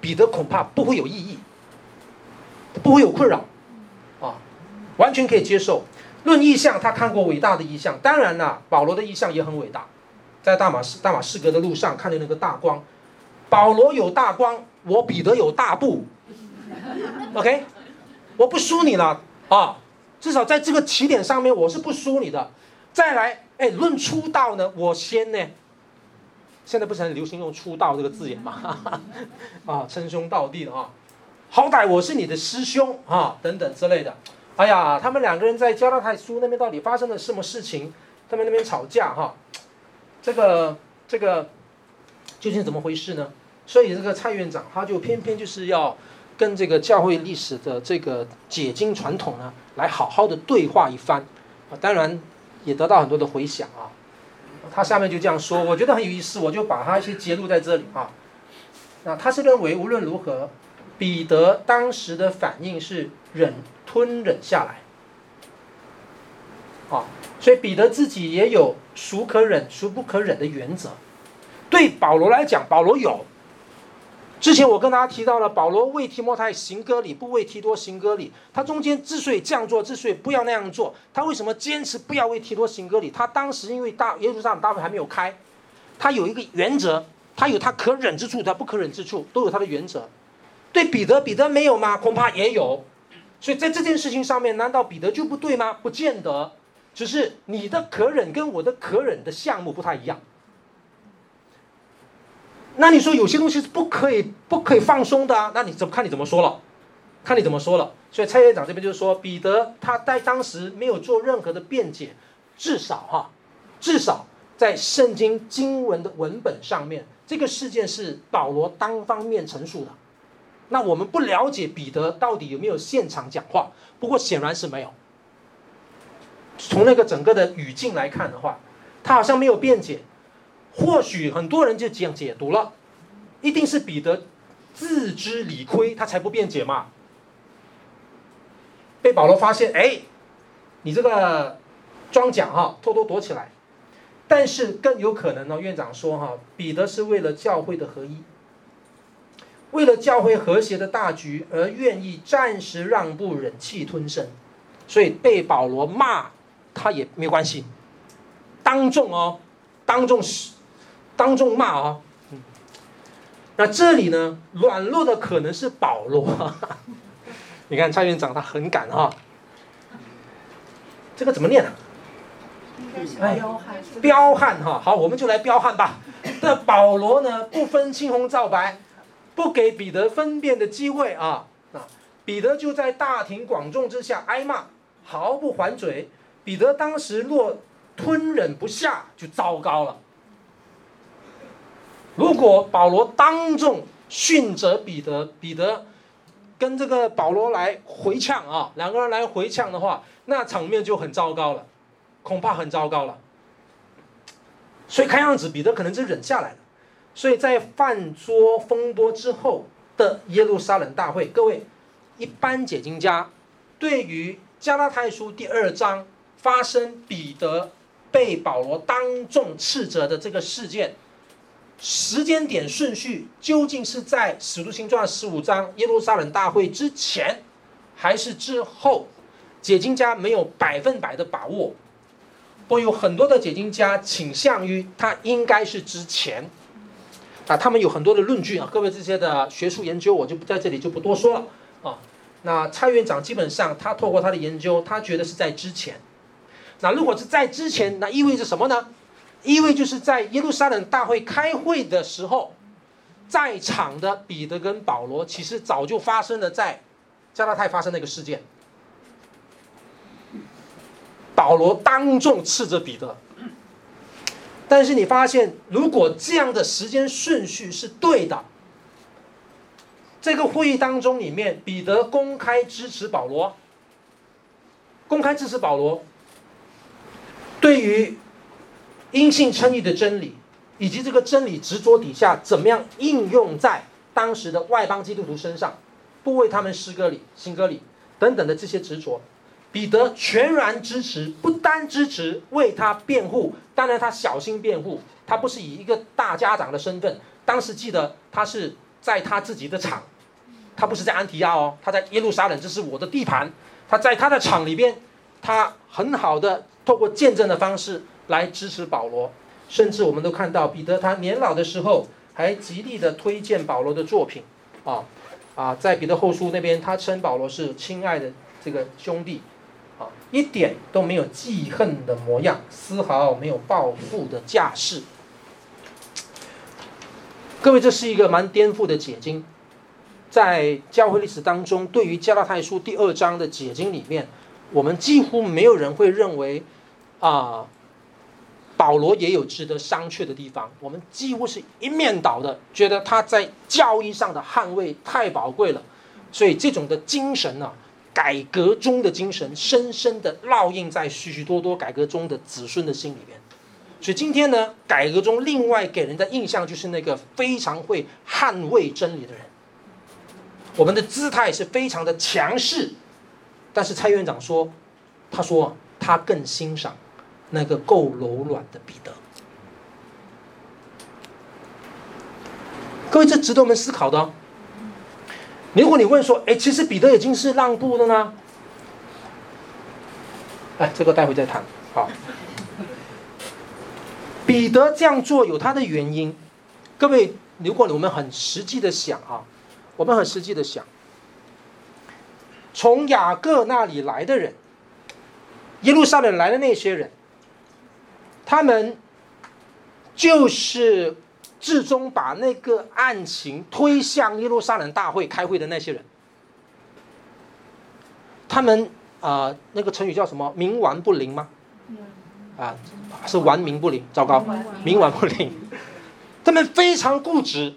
彼得恐怕不会有异议，不会有困扰，完全可以接受。论异象，他看过伟大的异象，当然了，保罗的异象也很伟大。在大马士大马士革的路上，看见那个大光，保罗有大光，我彼得有大布，OK，我不输你了啊，至少在这个起点上面我是不输你的。再来，哎，论出道呢，我先呢。现在不是很流行用出道这个字眼吗？啊，称兄道弟的啊，好歹我是你的师兄啊，等等之类的。哎呀，他们两个人在加拉太书那边到底发生了什么事情？他们那边吵架哈。这个这个究竟怎么回事呢？所以这个蔡院长他就偏偏就是要跟这个教会历史的这个解经传统呢，来好好的对话一番啊，当然也得到很多的回响啊。他下面就这样说，我觉得很有意思，我就把他一些节录在这里啊。那他是认为无论如何，彼得当时的反应是忍吞忍下来。啊，所以彼得自己也有孰可忍孰不可忍的原则。对保罗来讲，保罗有。之前我跟大家提到了，保罗为提摩太行割礼，不为提多行割礼。他中间之所以这样做，之所以不要那样做，他为什么坚持不要为提多行割礼？他当时因为大耶路撒冷大会还没有开，他有一个原则，他有他可忍之处，他不可忍之处，都有他的原则。对彼得，彼得没有吗？恐怕也有。所以在这件事情上面，难道彼得就不对吗？不见得。只是你的可忍跟我的可忍的项目不太一样。那你说有些东西是不可以不可以放松的啊？那你怎么看你怎么说了？看你怎么说了。所以蔡院长这边就是说，彼得他在当时没有做任何的辩解，至少哈，至少在圣经经文的文本上面，这个事件是保罗单方面陈述的。那我们不了解彼得到底有没有现场讲话，不过显然是没有。从那个整个的语境来看的话，他好像没有辩解。或许很多人就这样解读了，一定是彼得自知理亏，他才不辩解嘛。被保罗发现，哎，你这个装甲哈，偷偷躲起来。但是更有可能呢，院长说哈，彼得是为了教会的合一，为了教会和谐的大局而愿意暂时让步、忍气吞声，所以被保罗骂他也没关系，当众哦，当众当众骂哦，嗯，那这里呢，软弱的可能是保罗。你看蔡院长他很敢哈，这个怎么念啊？哎，彪悍哈，好，我们就来彪悍吧。那保罗呢，不分青红皂白，不给彼得分辨的机会啊。啊，彼得就在大庭广众之下挨骂，毫不还嘴。彼得当时若吞忍不下，就糟糕了。如果保罗当众训责彼得，彼得跟这个保罗来回呛啊，两个人来回呛的话，那场面就很糟糕了，恐怕很糟糕了。所以看样子彼得可能是忍下来了。所以在饭桌风波之后的耶路撒冷大会，各位一般解经家对于加拉太书第二章发生彼得被保罗当众斥责的这个事件。时间点顺序究竟是在《使徒行传》十五章耶路撒冷大会之前，还是之后？解经家没有百分百的把握。我有很多的解经家倾向于他应该是之前。啊，他们有很多的论据啊，各位这些的学术研究我就不在这里就不多说了啊。那蔡院长基本上他透过他的研究，他觉得是在之前。那如果是在之前，那意味着什么呢？意味就是在耶路撒冷大会开会的时候，在场的彼得跟保罗其实早就发生了在加拉太发生那个事件。保罗当众斥责彼得，但是你发现，如果这样的时间顺序是对的，这个会议当中里面，彼得公开支持保罗，公开支持保罗，对于。因信称义的真理，以及这个真理执着底下怎么样应用在当时的外邦基督徒身上，不为他们诗歌里、行歌里等等的这些执着，彼得全然支持，不单支持为他辩护，当然他小心辩护，他不是以一个大家长的身份。当时记得他是在他自己的场，他不是在安提亚哦，他在耶路撒冷，这是我的地盘。他在他的场里边，他很好的透过见证的方式。来支持保罗，甚至我们都看到彼得他年老的时候还极力的推荐保罗的作品，啊啊，在彼得后书那边他称保罗是亲爱的这个兄弟，啊，一点都没有记恨的模样，丝毫没有报复的架势。各位，这是一个蛮颠覆的解经，在教会历史当中，对于加拉太书第二章的解经里面，我们几乎没有人会认为啊。保罗也有值得商榷的地方，我们几乎是一面倒的，觉得他在教义上的捍卫太宝贵了，所以这种的精神呢、改革中的精神，深深的烙印在许许多多改革中的子孙的心里面。所以今天呢，改革中另外给人的印象就是那个非常会捍卫真理的人，我们的姿态是非常的强势，但是蔡院长说，他说他更欣赏。那个够柔软的彼得，各位，这值得我们思考的哦。如果你问说，哎，其实彼得已经是让步了呢？哎，这个待会再谈。好，彼得这样做有他的原因。各位，如果我们很实际的想啊，我们很实际的想，从雅各那里来的人。耶路撒冷来的那些人，他们就是至终把那个案情推向耶路撒冷大会开会的那些人。他们啊、呃，那个成语叫什么？冥顽不灵吗？啊，是顽冥不灵，糟糕，冥顽不灵。他们非常固执，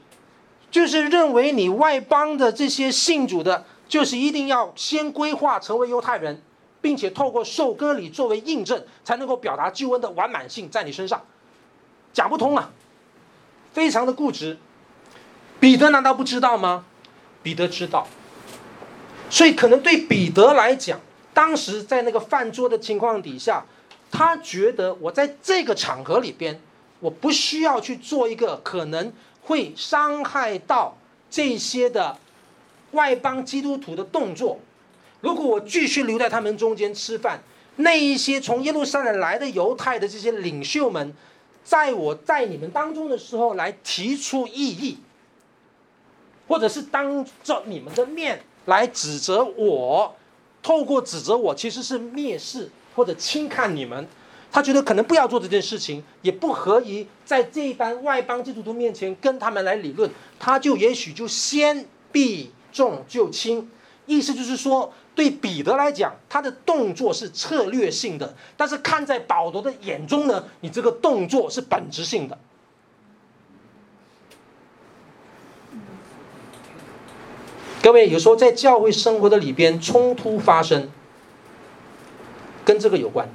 就是认为你外邦的这些信主的，就是一定要先规划成为犹太人，并且透过受割礼作为印证，才能够表达救恩的完满性在你身上，讲不通啊，非常的固执。彼得难道不知道吗？彼得知道。所以，可能对彼得来讲，当时在那个饭桌的情况底下，他觉得我在这个场合里边，我不需要去做一个可能会伤害到这些的外邦基督徒的动作。如果我继续留在他们中间吃饭，那一些从耶路撒冷来的犹太的这些领袖们，在我在你们当中的时候来提出异议，或者是当着你们的面。来指责我，透过指责我，其实是蔑视或者轻看你们。他觉得可能不要做这件事情，也不合宜在这一班外邦基督徒面前跟他们来理论。他就也许就先避重就轻，意思就是说，对彼得来讲，他的动作是策略性的，但是看在保罗的眼中呢，你这个动作是本质性的。各位，有时候在教会生活的里边冲突发生，跟这个有关。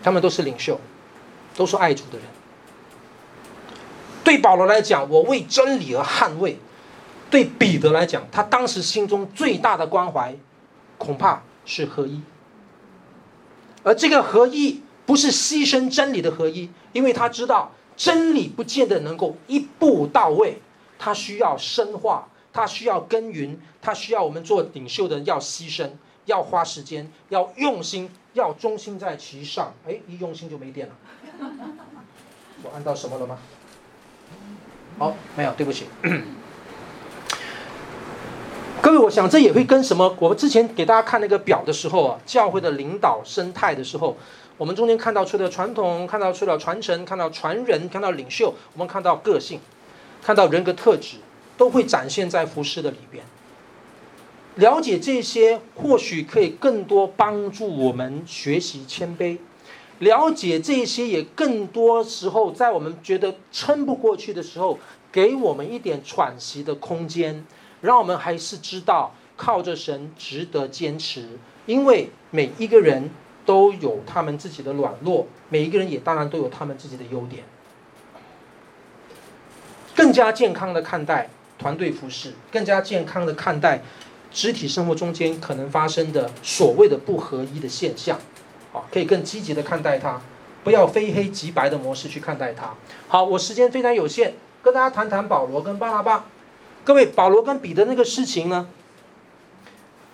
他们都是领袖，都是爱主的人。对保罗来讲，我为真理而捍卫；对彼得来讲，他当时心中最大的关怀，恐怕是合一。而这个合一，不是牺牲真理的合一，因为他知道真理不见得能够一步到位，他需要深化。他需要耕耘，他需要我们做领袖的要牺牲，要花时间，要用心，要忠心在其上。哎，一用心就没电了。我按到什么了吗？好，没有，对不起。各位，我想这也会跟什么？我们之前给大家看那个表的时候啊，教会的领导生态的时候，我们中间看到出了传统，看到出了传承，看到传人，看到领袖，我们看到个性，看到人格特质。都会展现在服饰的里边。了解这些，或许可以更多帮助我们学习谦卑。了解这些，也更多时候在我们觉得撑不过去的时候，给我们一点喘息的空间，让我们还是知道靠着神值得坚持。因为每一个人都有他们自己的软弱，每一个人也当然都有他们自己的优点。更加健康的看待。团队服饰，更加健康的看待肢体生活中间可能发生的所谓的不合一的现象，啊，可以更积极的看待它，不要非黑即白的模式去看待它。好，我时间非常有限，跟大家谈谈保罗跟巴拉巴。各位，保罗跟彼得那个事情呢，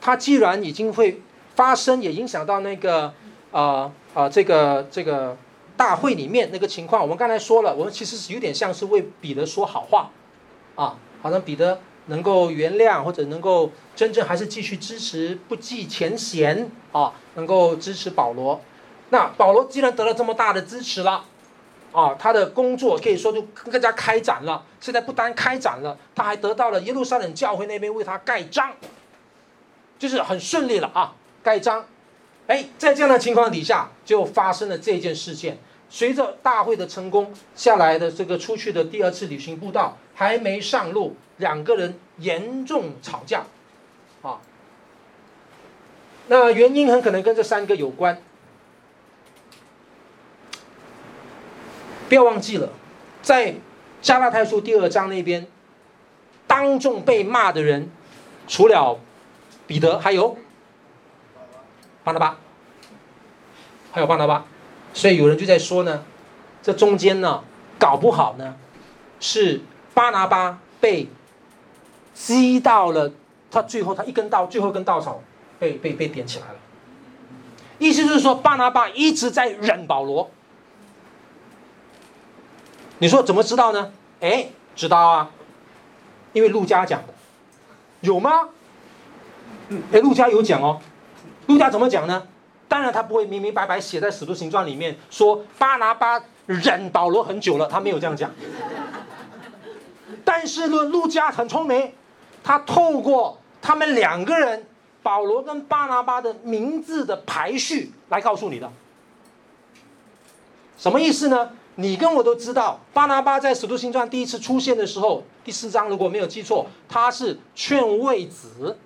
他既然已经会发生，也影响到那个啊啊、呃呃、这个这个大会里面那个情况，我们刚才说了，我们其实是有点像是为彼得说好话，啊。好像彼得能够原谅，或者能够真正还是继续支持，不计前嫌啊，能够支持保罗。那保罗既然得了这么大的支持了，啊，他的工作可以说就更加开展了。现在不单开展了，他还得到了耶路撒冷教会那边为他盖章，就是很顺利了啊，盖章。哎，在这样的情况底下，就发生了这件事件。随着大会的成功，下来的这个出去的第二次旅行布道还没上路，两个人严重吵架，啊，那原因很可能跟这三个有关。不要忘记了，在加拉太书第二章那边，当众被骂的人，除了彼得，还有巴拿巴，还有巴拿巴。所以有人就在说呢，这中间呢，搞不好呢，是巴拿巴被激到了，他最后他一根稻，最后一根稻草被被被点起来了。意思就是说，巴拿巴一直在忍保罗。你说怎么知道呢？哎，知道啊，因为路加讲的，有吗？哎，路加有讲哦，路加怎么讲呢？当然他不会明明白白写在使徒行传里面说巴拿巴忍保罗很久了，他没有这样讲。但是呢，路加很聪明，他透过他们两个人保罗跟巴拿巴的名字的排序来告诉你的。什么意思呢？你跟我都知道，巴拿巴在使徒行传第一次出现的时候，第四章如果没有记错，他是劝慰子，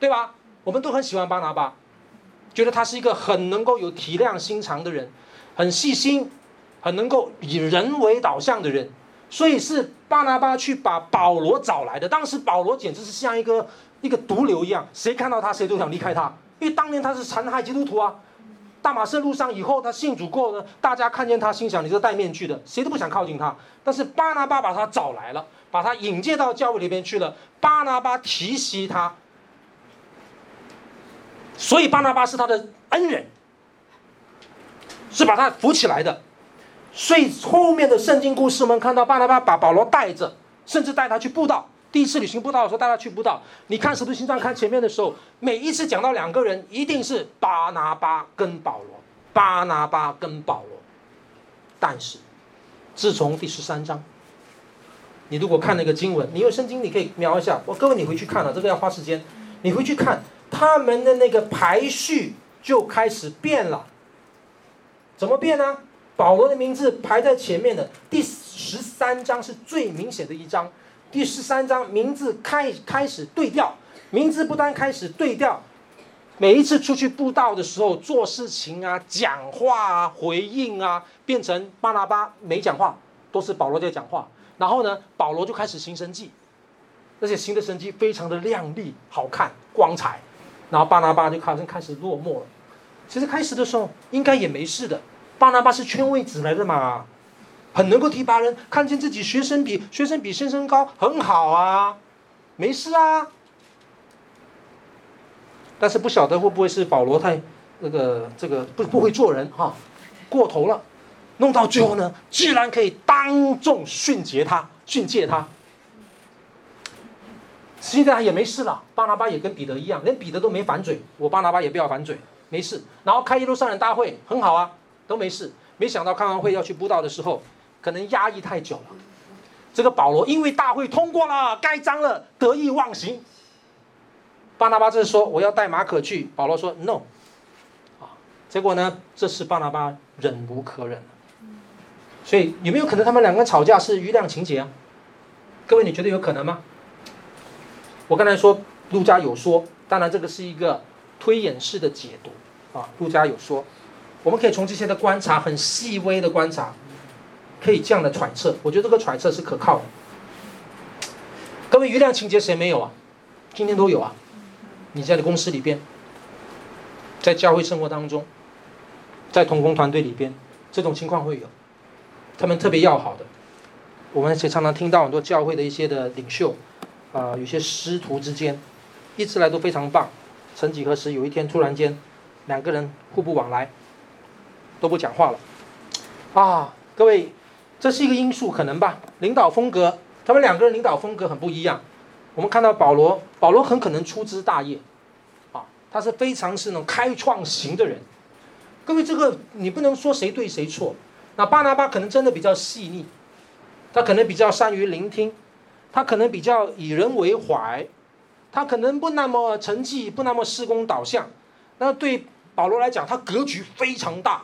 对吧？我们都很喜欢巴拿巴，觉得他是一个很能够有体谅心肠的人，很细心，很能够以人为导向的人，所以是巴拿巴去把保罗找来的。当时保罗简直是像一个一个毒瘤一样，谁看到他谁都想离开他，因为当年他是残害基督徒啊。大马色路上以后，他信主过呢，大家看见他，心想你是戴面具的，谁都不想靠近他。但是巴拿巴把他找来了，把他引荐到教会里边去了。巴拿巴提携他，所以巴拿巴是他的恩人，是把他扶起来的。所以后面的圣经故事，我们看到巴拿巴把保罗带着，甚至带他去布道。第一次旅行布道的时候，带他去布道。你看《使徒行传》看前面的时候，每一次讲到两个人，一定是巴拿巴跟保罗，巴拿巴跟保罗。但是，自从第十三章，你如果看那个经文，你有圣经，你可以瞄一下。我各位，你回去看了，这个要花时间。你回去看他们的那个排序就开始变了。怎么变呢？保罗的名字排在前面的第十三章是最明显的一章。第十三章名字开开始对调，名字不单开始对调，每一次出去布道的时候做事情啊、讲话啊、回应啊，变成巴拿巴没讲话，都是保罗在讲话。然后呢，保罗就开始行神迹，而且行的神迹非常的亮丽、好看、光彩。然后巴拿巴就开始开始落寞了。其实开始的时候应该也没事的，巴拿巴是圈位子来的嘛。很能够提拔人，看见自己学生比学生比先生高，很好啊，没事啊。但是不晓得会不会是保罗太那个这个不不会做人哈，过头了，弄到最后呢，居然可以当众训诫他，训诫他。实际上也没事了，巴拿巴也跟彼得一样，连彼得都没反嘴，我巴拿巴也不要反嘴，没事。然后开耶路撒冷大会很好啊，都没事。没想到开完会要去布道的时候。可能压抑太久了，这个保罗因为大会通过了，盖章了，得意忘形。巴拿巴这说我要带马可去，保罗说 no，啊，结果呢，这是巴拿巴忍无可忍。所以有没有可能他们两个吵架是余量情节啊？各位你觉得有可能吗？我刚才说路加有说，当然这个是一个推演式的解读啊，路加有说，我们可以从这些的观察，很细微的观察。可以这样的揣测，我觉得这个揣测是可靠的。各位，余量情节谁没有啊？今天都有啊。你在的公司里边，在教会生活当中，在同工团队里边，这种情况会有。他们特别要好的，我们也常常听到很多教会的一些的领袖，啊、呃，有些师徒之间，一直来都非常棒。曾几何时，有一天突然间，两个人互不往来，都不讲话了。啊，各位。这是一个因素，可能吧？领导风格，他们两个人领导风格很不一样。我们看到保罗，保罗很可能粗枝大叶，啊，他是非常是那种开创型的人。各位，这个你不能说谁对谁错。那巴拿巴可能真的比较细腻，他可能比较善于聆听，他可能比较以人为怀，他可能不那么成绩，不那么事工导向。那对保罗来讲，他格局非常大。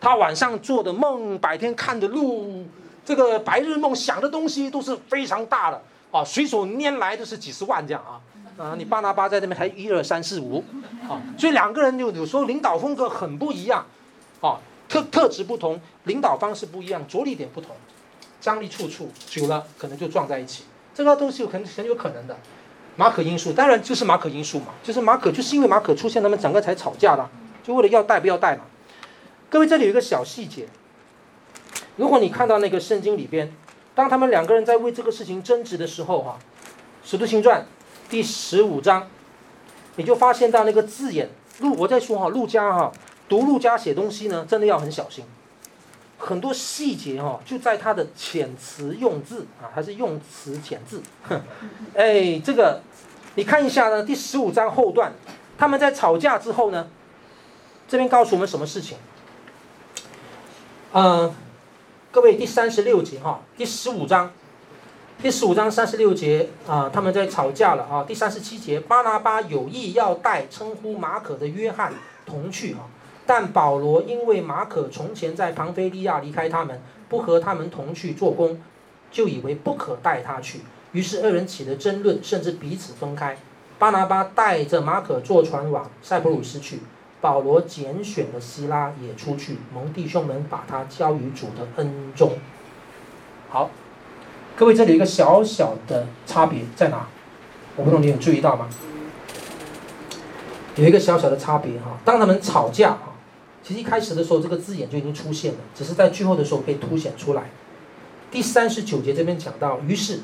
他晚上做的梦，白天看的路，这个白日梦想的东西都是非常大的啊，随手拈来都是几十万这样啊啊！你巴拿巴在那边还一二三四五啊，所以两个人就有时候领导风格很不一样啊，特特质不同，领导方式不一样，着力点不同，张力处处，久了可能就撞在一起，这个东西有很很有可能的。马可因素当然就是马可因素嘛，就是马可就是因为马可出现，他们整个才吵架的，就为了要带不要带嘛。各位，这里有一个小细节。如果你看到那个圣经里边，当他们两个人在为这个事情争执的时候，哈，《使徒行传》第十五章，你就发现到那个字眼，路我在说哈，路家哈，读路家写东西呢，真的要很小心，很多细节哈，就在他的遣词用字啊，还是用词遣字，哼，哎，这个你看一下呢，第十五章后段，他们在吵架之后呢。这边告诉我们什么事情？呃，各位第三十六节哈，第十五章，第十五章三十六节啊、他们在吵架了啊。第三十七节，巴拿巴有意要带称呼马可的约翰同去啊，但保罗因为马可从前在庞菲利亚离开他们，不和他们同去做工，就以为不可带他去，于是二人起了争论，甚至彼此分开。巴拿巴带着马可坐船往塞浦路斯去，保罗拣选了希拉也出去，蒙弟兄们把他交于主的恩中。好，各位这里有一个小小的差别在哪？我不知道你有注意到吗？有一个小小的差别哈，当他们吵架哈，其实一开始的时候这个字眼就已经出现了，只是在最后的时候被凸显出来。第三十九节这边讲到，于是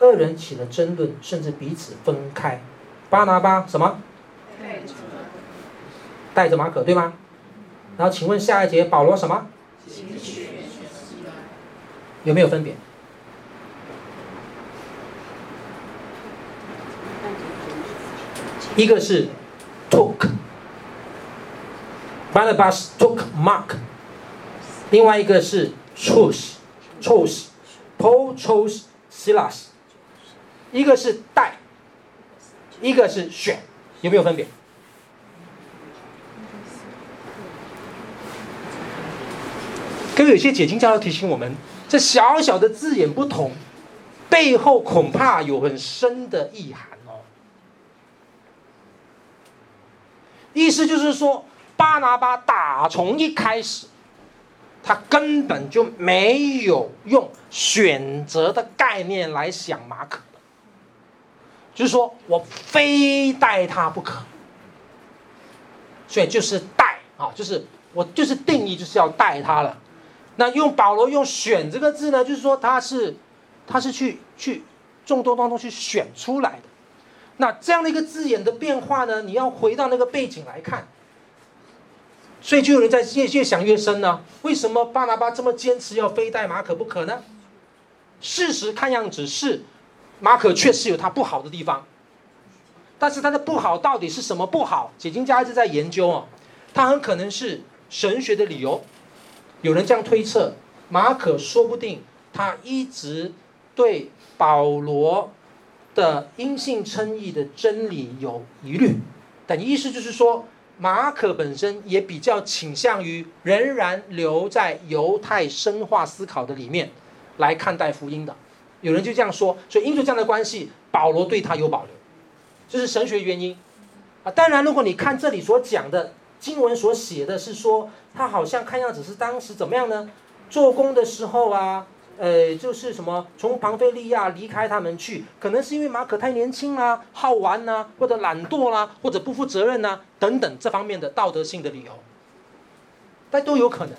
二人起了争论，甚至彼此分开。巴拿巴什么？带着马可对吗？然后请问下一节保罗什么？有没有分别？一个是 took，Barnabas took Mark，另外一个是 chose，chose，Paul chose Silas，一个是带。一个是选，有没有分别？各位有些解经家要提醒我们，这小小的字眼不同，背后恐怕有很深的意涵哦。意思就是说，巴拿巴打从一开始，他根本就没有用选择的概念来想马可。就是说我非带他不可，所以就是带啊，就是我就是定义就是要带他了。那用保罗用选这个字呢，就是说他是他是去去众多当中去选出来的。那这样的一个字眼的变化呢，你要回到那个背景来看，所以就有人在越越想越深呢。为什么巴拿巴这么坚持要非带马可不可呢？事实看样子是。马可确实有他不好的地方，但是他的不好到底是什么不好？解经家一直在研究哦，他很可能是神学的理由。有人这样推测，马可说不定他一直对保罗的因性称义的真理有疑虑，等意思就是说，马可本身也比较倾向于仍然留在犹太深化思考的里面来看待福音的。有人就这样说，所以因着这样的关系，保罗对他有保留，这是神学原因啊。当然，如果你看这里所讲的经文所写的是说，他好像看样子是当时怎么样呢？做工的时候啊，呃，就是什么从庞菲利亚离开他们去，可能是因为马可太年轻啦、啊、好玩呐、啊，或者懒惰啦、或者不负责任呐、啊，等等这方面的道德性的理由，但都有可能。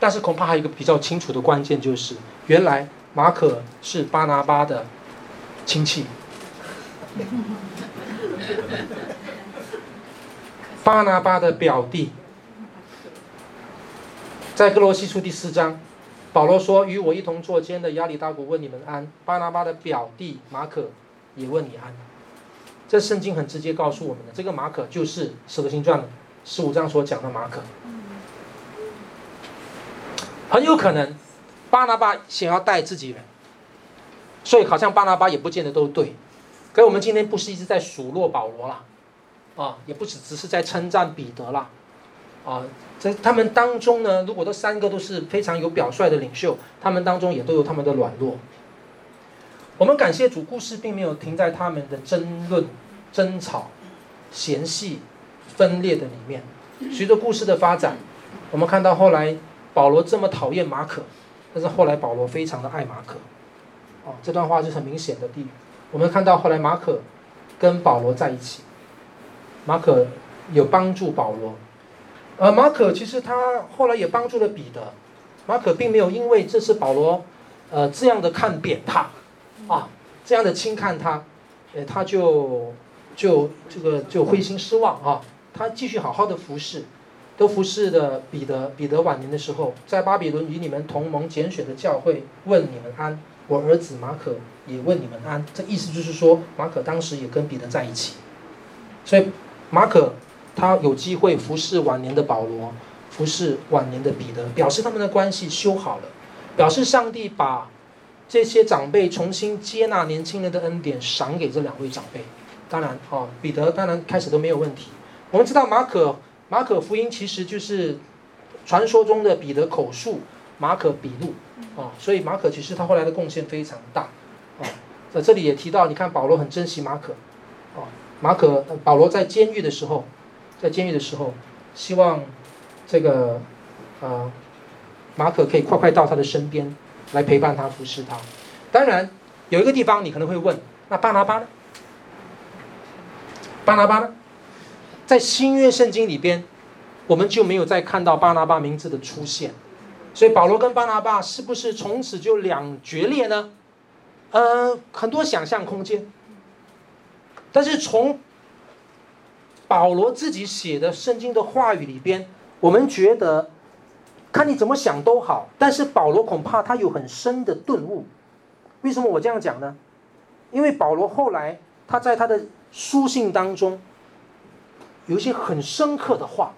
但是恐怕还有一个比较清楚的关键，就是原来马可是巴拿巴的亲戚。巴拿巴的表弟，在歌罗西书第四章，保罗说：“与我一同坐监的亚里达古问你们安。”巴拿巴的表弟马可也问你安。这圣经很直接告诉我们的，这个马可就是《使徒行传》十五章所讲的马可。很有可能，巴拿巴想要带自己人，所以好像巴拿巴也不见得都对。可我们今天不是一直在数落保罗啦，啊，也不只只是在称赞彼得啦，啊，在他们当中呢，如果这三个都是非常有表率的领袖，他们当中也都有他们的软弱。我们感谢主，故事并没有停在他们的争论、争吵、嫌隙、分裂的里面。随着故事的发展，我们看到后来。保罗这么讨厌马可，但是后来保罗非常的爱马可，哦，这段话是很明显的地。我们看到后来马可跟保罗在一起，马可有帮助保罗，而马可其实他后来也帮助了彼得。马可并没有因为这次保罗，呃，这样的看扁他，啊，这样的轻看他，呃，他就就这个就灰心失望啊，他继续好好的服侍。都服侍的彼得，彼得晚年的时候，在巴比伦与你们同盟拣选的教会问你们安。我儿子马可也问你们安。这意思就是说，马可当时也跟彼得在一起，所以马可他有机会服侍晚年的保罗，服侍晚年的彼得，表示他们的关系修好了，表示上帝把这些长辈重新接纳年轻人的恩典赏给这两位长辈。当然，哦，彼得当然开始都没有问题。我们知道马可马可福音其实就是传说中的彼得口述马可笔录，哦，所以马可其实他后来的贡献非常大，哦，在这里也提到，你看保罗很珍惜马可，马可保罗在监狱的时候，在监狱的时候，希望这个呃马可可以快快到他的身边来陪伴他服侍他。当然有一个地方你可能会问，那巴拿巴呢？巴拿巴呢？在新约圣经里边，我们就没有再看到巴拿巴名字的出现，所以保罗跟巴拿巴是不是从此就两决裂呢？呃，很多想象空间。但是从保罗自己写的圣经的话语里边，我们觉得看你怎么想都好，但是保罗恐怕他有很深的顿悟。为什么我这样讲呢？因为保罗后来他在他的书信当中，有一些很深刻的话，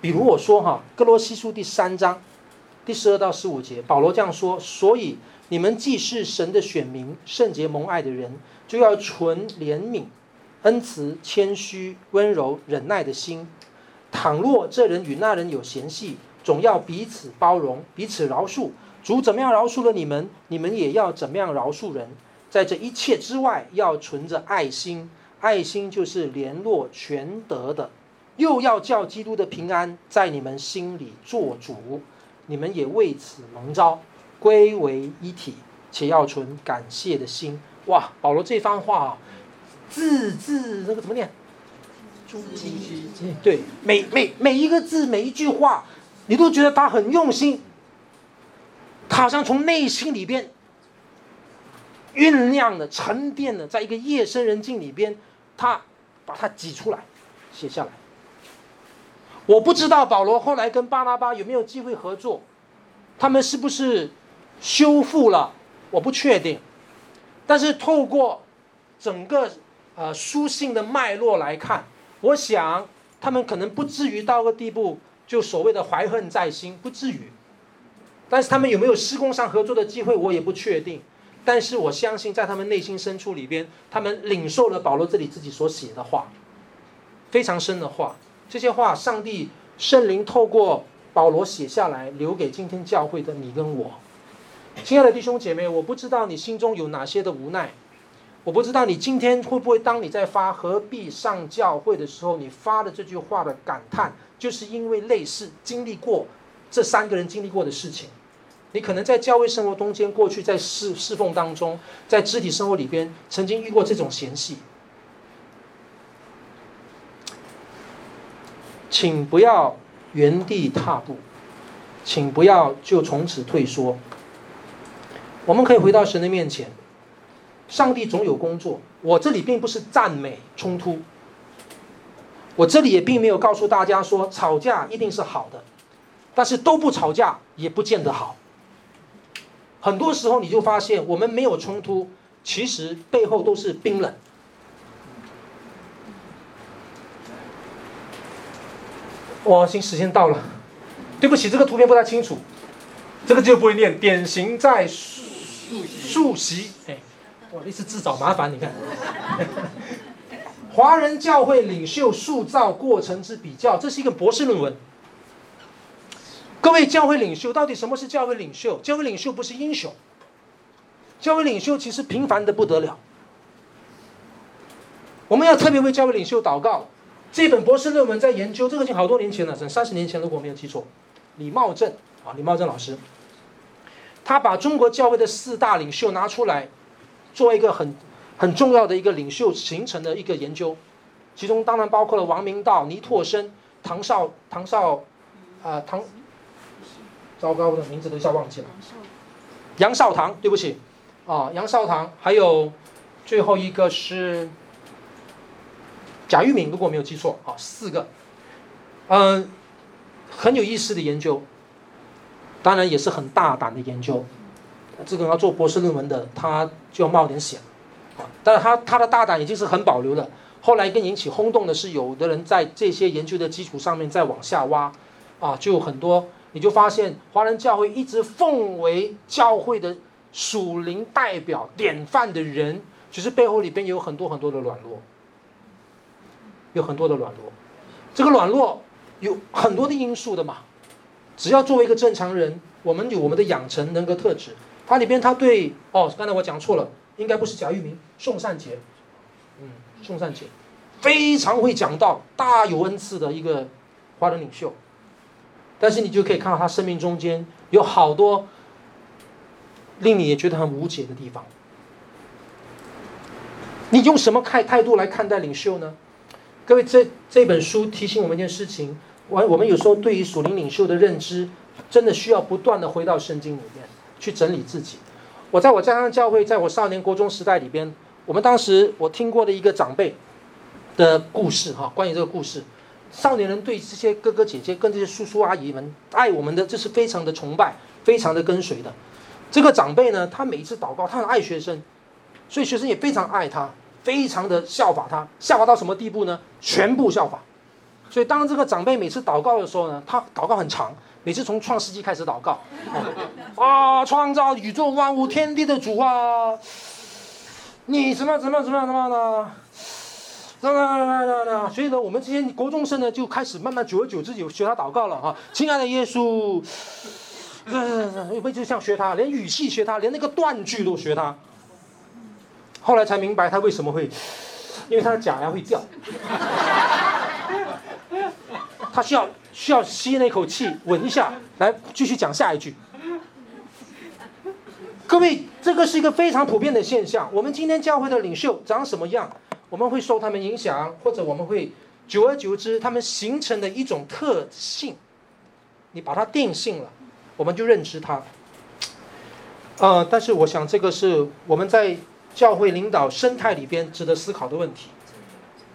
比如我说哈，《歌罗西书》第三章第十二到十五节，保罗这样说：所以你们既是神的选民，圣洁蒙爱的人，就要存怜悯、恩慈、谦虚、温柔、忍耐的心。倘若这人与那人有嫌隙，总要彼此包容，彼此饶恕。主怎么样饶恕了你们，你们也要怎么样饶恕人。在这一切之外，要存着爱心。爱心就是联络全德的，又要叫基督的平安在你们心里做主，你们也为此蒙召，归为一体，且要存感谢的心。哇，保罗这番话啊，字字那个怎么念？珠玑。对，每每每一个字，每一句话，你都觉得他很用心，他好像从内心里边酝酿的、沉淀的，在一个夜深人静里边。他把它挤出来，写下来。我不知道保罗后来跟巴拉巴有没有机会合作，他们是不是修复了？我不确定。但是透过整个呃书信的脉络来看，我想他们可能不至于到个地步，就所谓的怀恨在心，不至于。但是他们有没有施工上合作的机会，我也不确定。但是我相信，在他们内心深处里边，他们领受了保罗这里自己所写的话，非常深的话。这些话，上帝圣灵透过保罗写下来，留给今天教会的你跟我。亲爱的弟兄姐妹，我不知道你心中有哪些的无奈，我不知道你今天会不会，当你在发何必上教会的时候，你发的这句话的感叹，就是因为类似经历过这三个人经历过的事情。你可能在教会生活中间，过去在侍侍奉当中，在肢体生活里边，曾经遇过这种嫌隙，请不要原地踏步，请不要就从此退缩。我们可以回到神的面前，上帝总有工作。我这里并不是赞美冲突，我这里也并没有告诉大家说吵架一定是好的，但是都不吵架也不见得好。很多时候你就发现，我们没有冲突，其实背后都是冰冷。哇，行，时间到了，对不起，这个图片不太清楚，这个就不会念。典型在数习，哎，哇，一直自找麻烦，你看。华人教会领袖塑造过程之比较，这是一个博士论文。各位教会领袖，到底什么是教会领袖？教会领袖不是英雄，教会领袖其实平凡的不得了。我们要特别为教会领袖祷告。这本博士论文在研究，这个已经好多年前了，整三十年前，如果我没有记错。李茂正啊，李茂正老师，他把中国教会的四大领袖拿出来，做一个很很重要的一个领袖形成的一个研究，其中当然包括了王明道、倪柝声、唐绍、唐绍，啊唐。糟糕的名字都一下忘记了，杨绍棠，对不起，啊，杨绍棠，还有最后一个是贾玉敏，如果没有记错，啊，四个，嗯，很有意思的研究，当然也是很大胆的研究，这个要做博士论文的，他就要冒点险，但是他他的大胆已经是很保留了，后来更引起轰动的是，有的人在这些研究的基础上面再往下挖，啊，就很多，你就发现华人教会一直奉为教会的属灵代表典范的人，其实背后里边有很多很多的软弱，有很多的软弱，这个软弱有很多的因素的嘛。只要作为一个正常人，我们有我们的养成人格特质，它里边他对哦，刚才我讲错了，应该不是贾玉明，宋善杰。嗯宋善杰非常会讲道，大有恩赐的一个华人领袖，但是你就可以看到他生命中间有好多令你也觉得很无解的地方。你用什么态态度来看待领袖呢？各位，这这本书提醒我们一件事情：我我们有时候对于属灵领袖的认知，真的需要不断的回到圣经里面去整理自己。我在我家乡教会，在我少年国中时代里边。我们当时我听过的一个长辈的故事哈，关于这个故事，少年人对这些哥哥姐姐跟这些叔叔阿姨们爱我们的，这是非常的崇拜，非常的跟随的。这个长辈呢，他每一次祷告，他很爱学生，所以学生也非常爱他，非常的效法他，效法到什么地步呢？全部效法。所以当这个长辈每次祷告的时候呢，他祷告很长，每次从创世纪开始祷告，啊，创造宇宙万物天地的主啊。你什么什么什么怎么的？怎么怎么怎么？所以呢，我们这些国中生呢，就开始慢慢久而久之就学他祷告了哈。亲爱的耶稣，呃，会就像学他，连语气学他，连那个断句都学他。后来才明白他为什么会，因为他的假牙会掉，他需要需要吸那口气，稳一下，来继续讲下一句。各位，这个是一个非常普遍的现象。我们今天教会的领袖长什么样？我们会受他们影响，或者我们会久而久之，他们形成的一种特性，你把它定性了，我们就认知它。呃，但是我想这个是我们在教会领导生态里边值得思考的问题。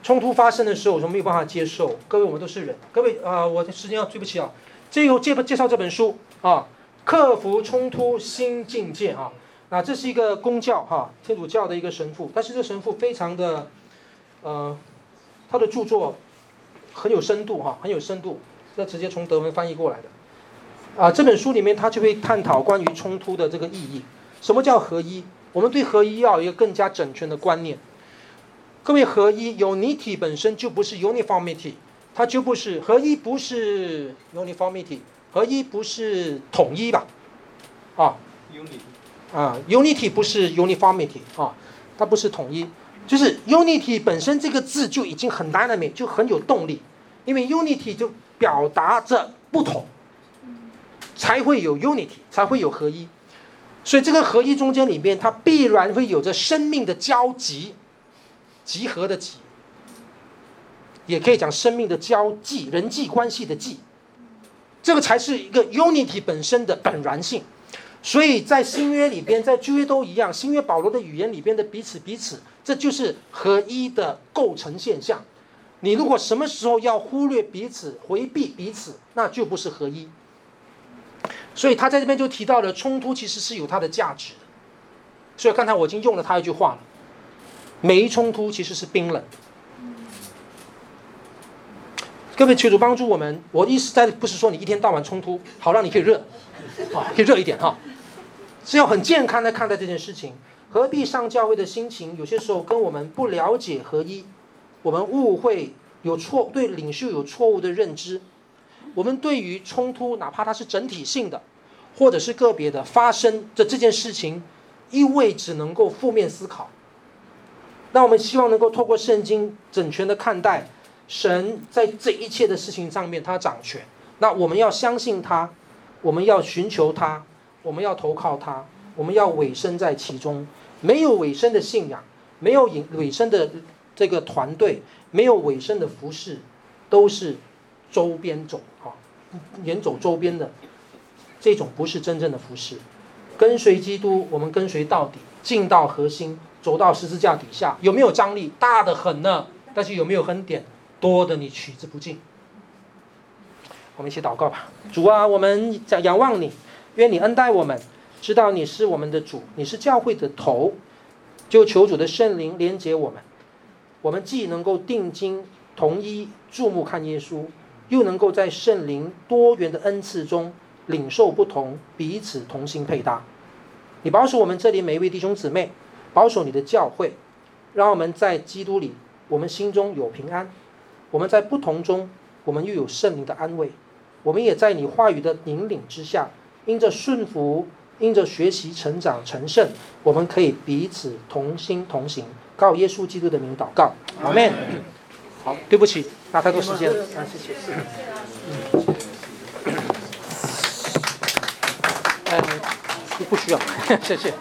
冲突发生的时候，我们没有办法接受。各位，我们都是人。各位啊、我的时间要对不起啊。最后介介绍这本书啊。克服冲突新境界啊！那这是一个公教哈，天主教的一个神父，但是这神父非常的，呃，他的著作很有深度哈，很有深度，这直接从德文翻译过来的。啊，这本书里面他就会探讨关于冲突的这个意义。什么叫合一？我们对合一要有一个更加整全的观念。各位，合一 unity 本身就不是 uniformity，它就不是合一，不是 uniformity。合一不是统一吧？啊，unity。啊，unity 不是 uniformity 啊，它不是统一，就是 unity 本身这个字就已经很 dynamic，就很有动力，因为 unity 就表达着不同，才会有 unity，才会有合一，所以这个合一中间里面，它必然会有着生命的交集，集合的集，也可以讲生命的交际，人际关系的际。这个才是一个 unity 本身的本然性，所以在新约里边，在旧约都一样。新约保罗的语言里边的彼此彼此，这就是合一的构成现象。你如果什么时候要忽略彼此、回避彼此，那就不是合一。所以他在这边就提到了冲突其实是有它的价值的。所以刚才我已经用了他一句话了：没冲突其实是冰冷。各位求主帮助我们，我意思在不是说你一天到晚冲突，好让你可以热，啊，可以热一点哈，是要很健康的看待这件事情。何必上教会的心情，有些时候跟我们不了解合一，我们误会有错，对领袖有错误的认知，我们对于冲突，哪怕它是整体性的，或者是个别的发生的这件事情，一味只能够负面思考。那我们希望能够透过圣经整全的看待。神在这一切的事情上面，他掌权。那我们要相信他，我们要寻求他，我们要投靠他，我们要委身在其中。没有委身的信仰，没有委委身的这个团队，没有委身的服侍，都是周边走啊，远走周边的，这种不是真正的服侍。跟随基督，我们跟随到底，进到核心，走到十字架底下，有没有张力？大的很呢。但是有没有恩典？多的你取之不尽，我们一起祷告吧。主啊，我们仰望你，愿你恩待我们，知道你是我们的主，你是教会的头，就求主的圣灵连接我们，我们既能够定睛同一注目看耶稣，又能够在圣灵多元的恩赐中领受不同，彼此同心配搭。你保守我们这里每一位弟兄姊妹，保守你的教会，让我们在基督里，我们心中有平安；我们在不同中，我们又有圣灵的安慰。我们也在你话语的引领之下，因着顺服，因着学习成长成圣，我们可以彼此同心同行，告耶稣基督的名祷告，阿门。好，对不起，拿太多时间了，啊，谢谢。嗯，呃，不需要，谢谢。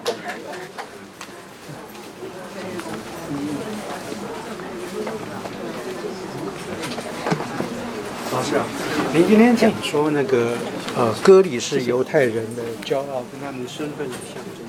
老师啊，您今天讲说那个呃，歌里是犹太人的骄傲，跟他们的身份有相。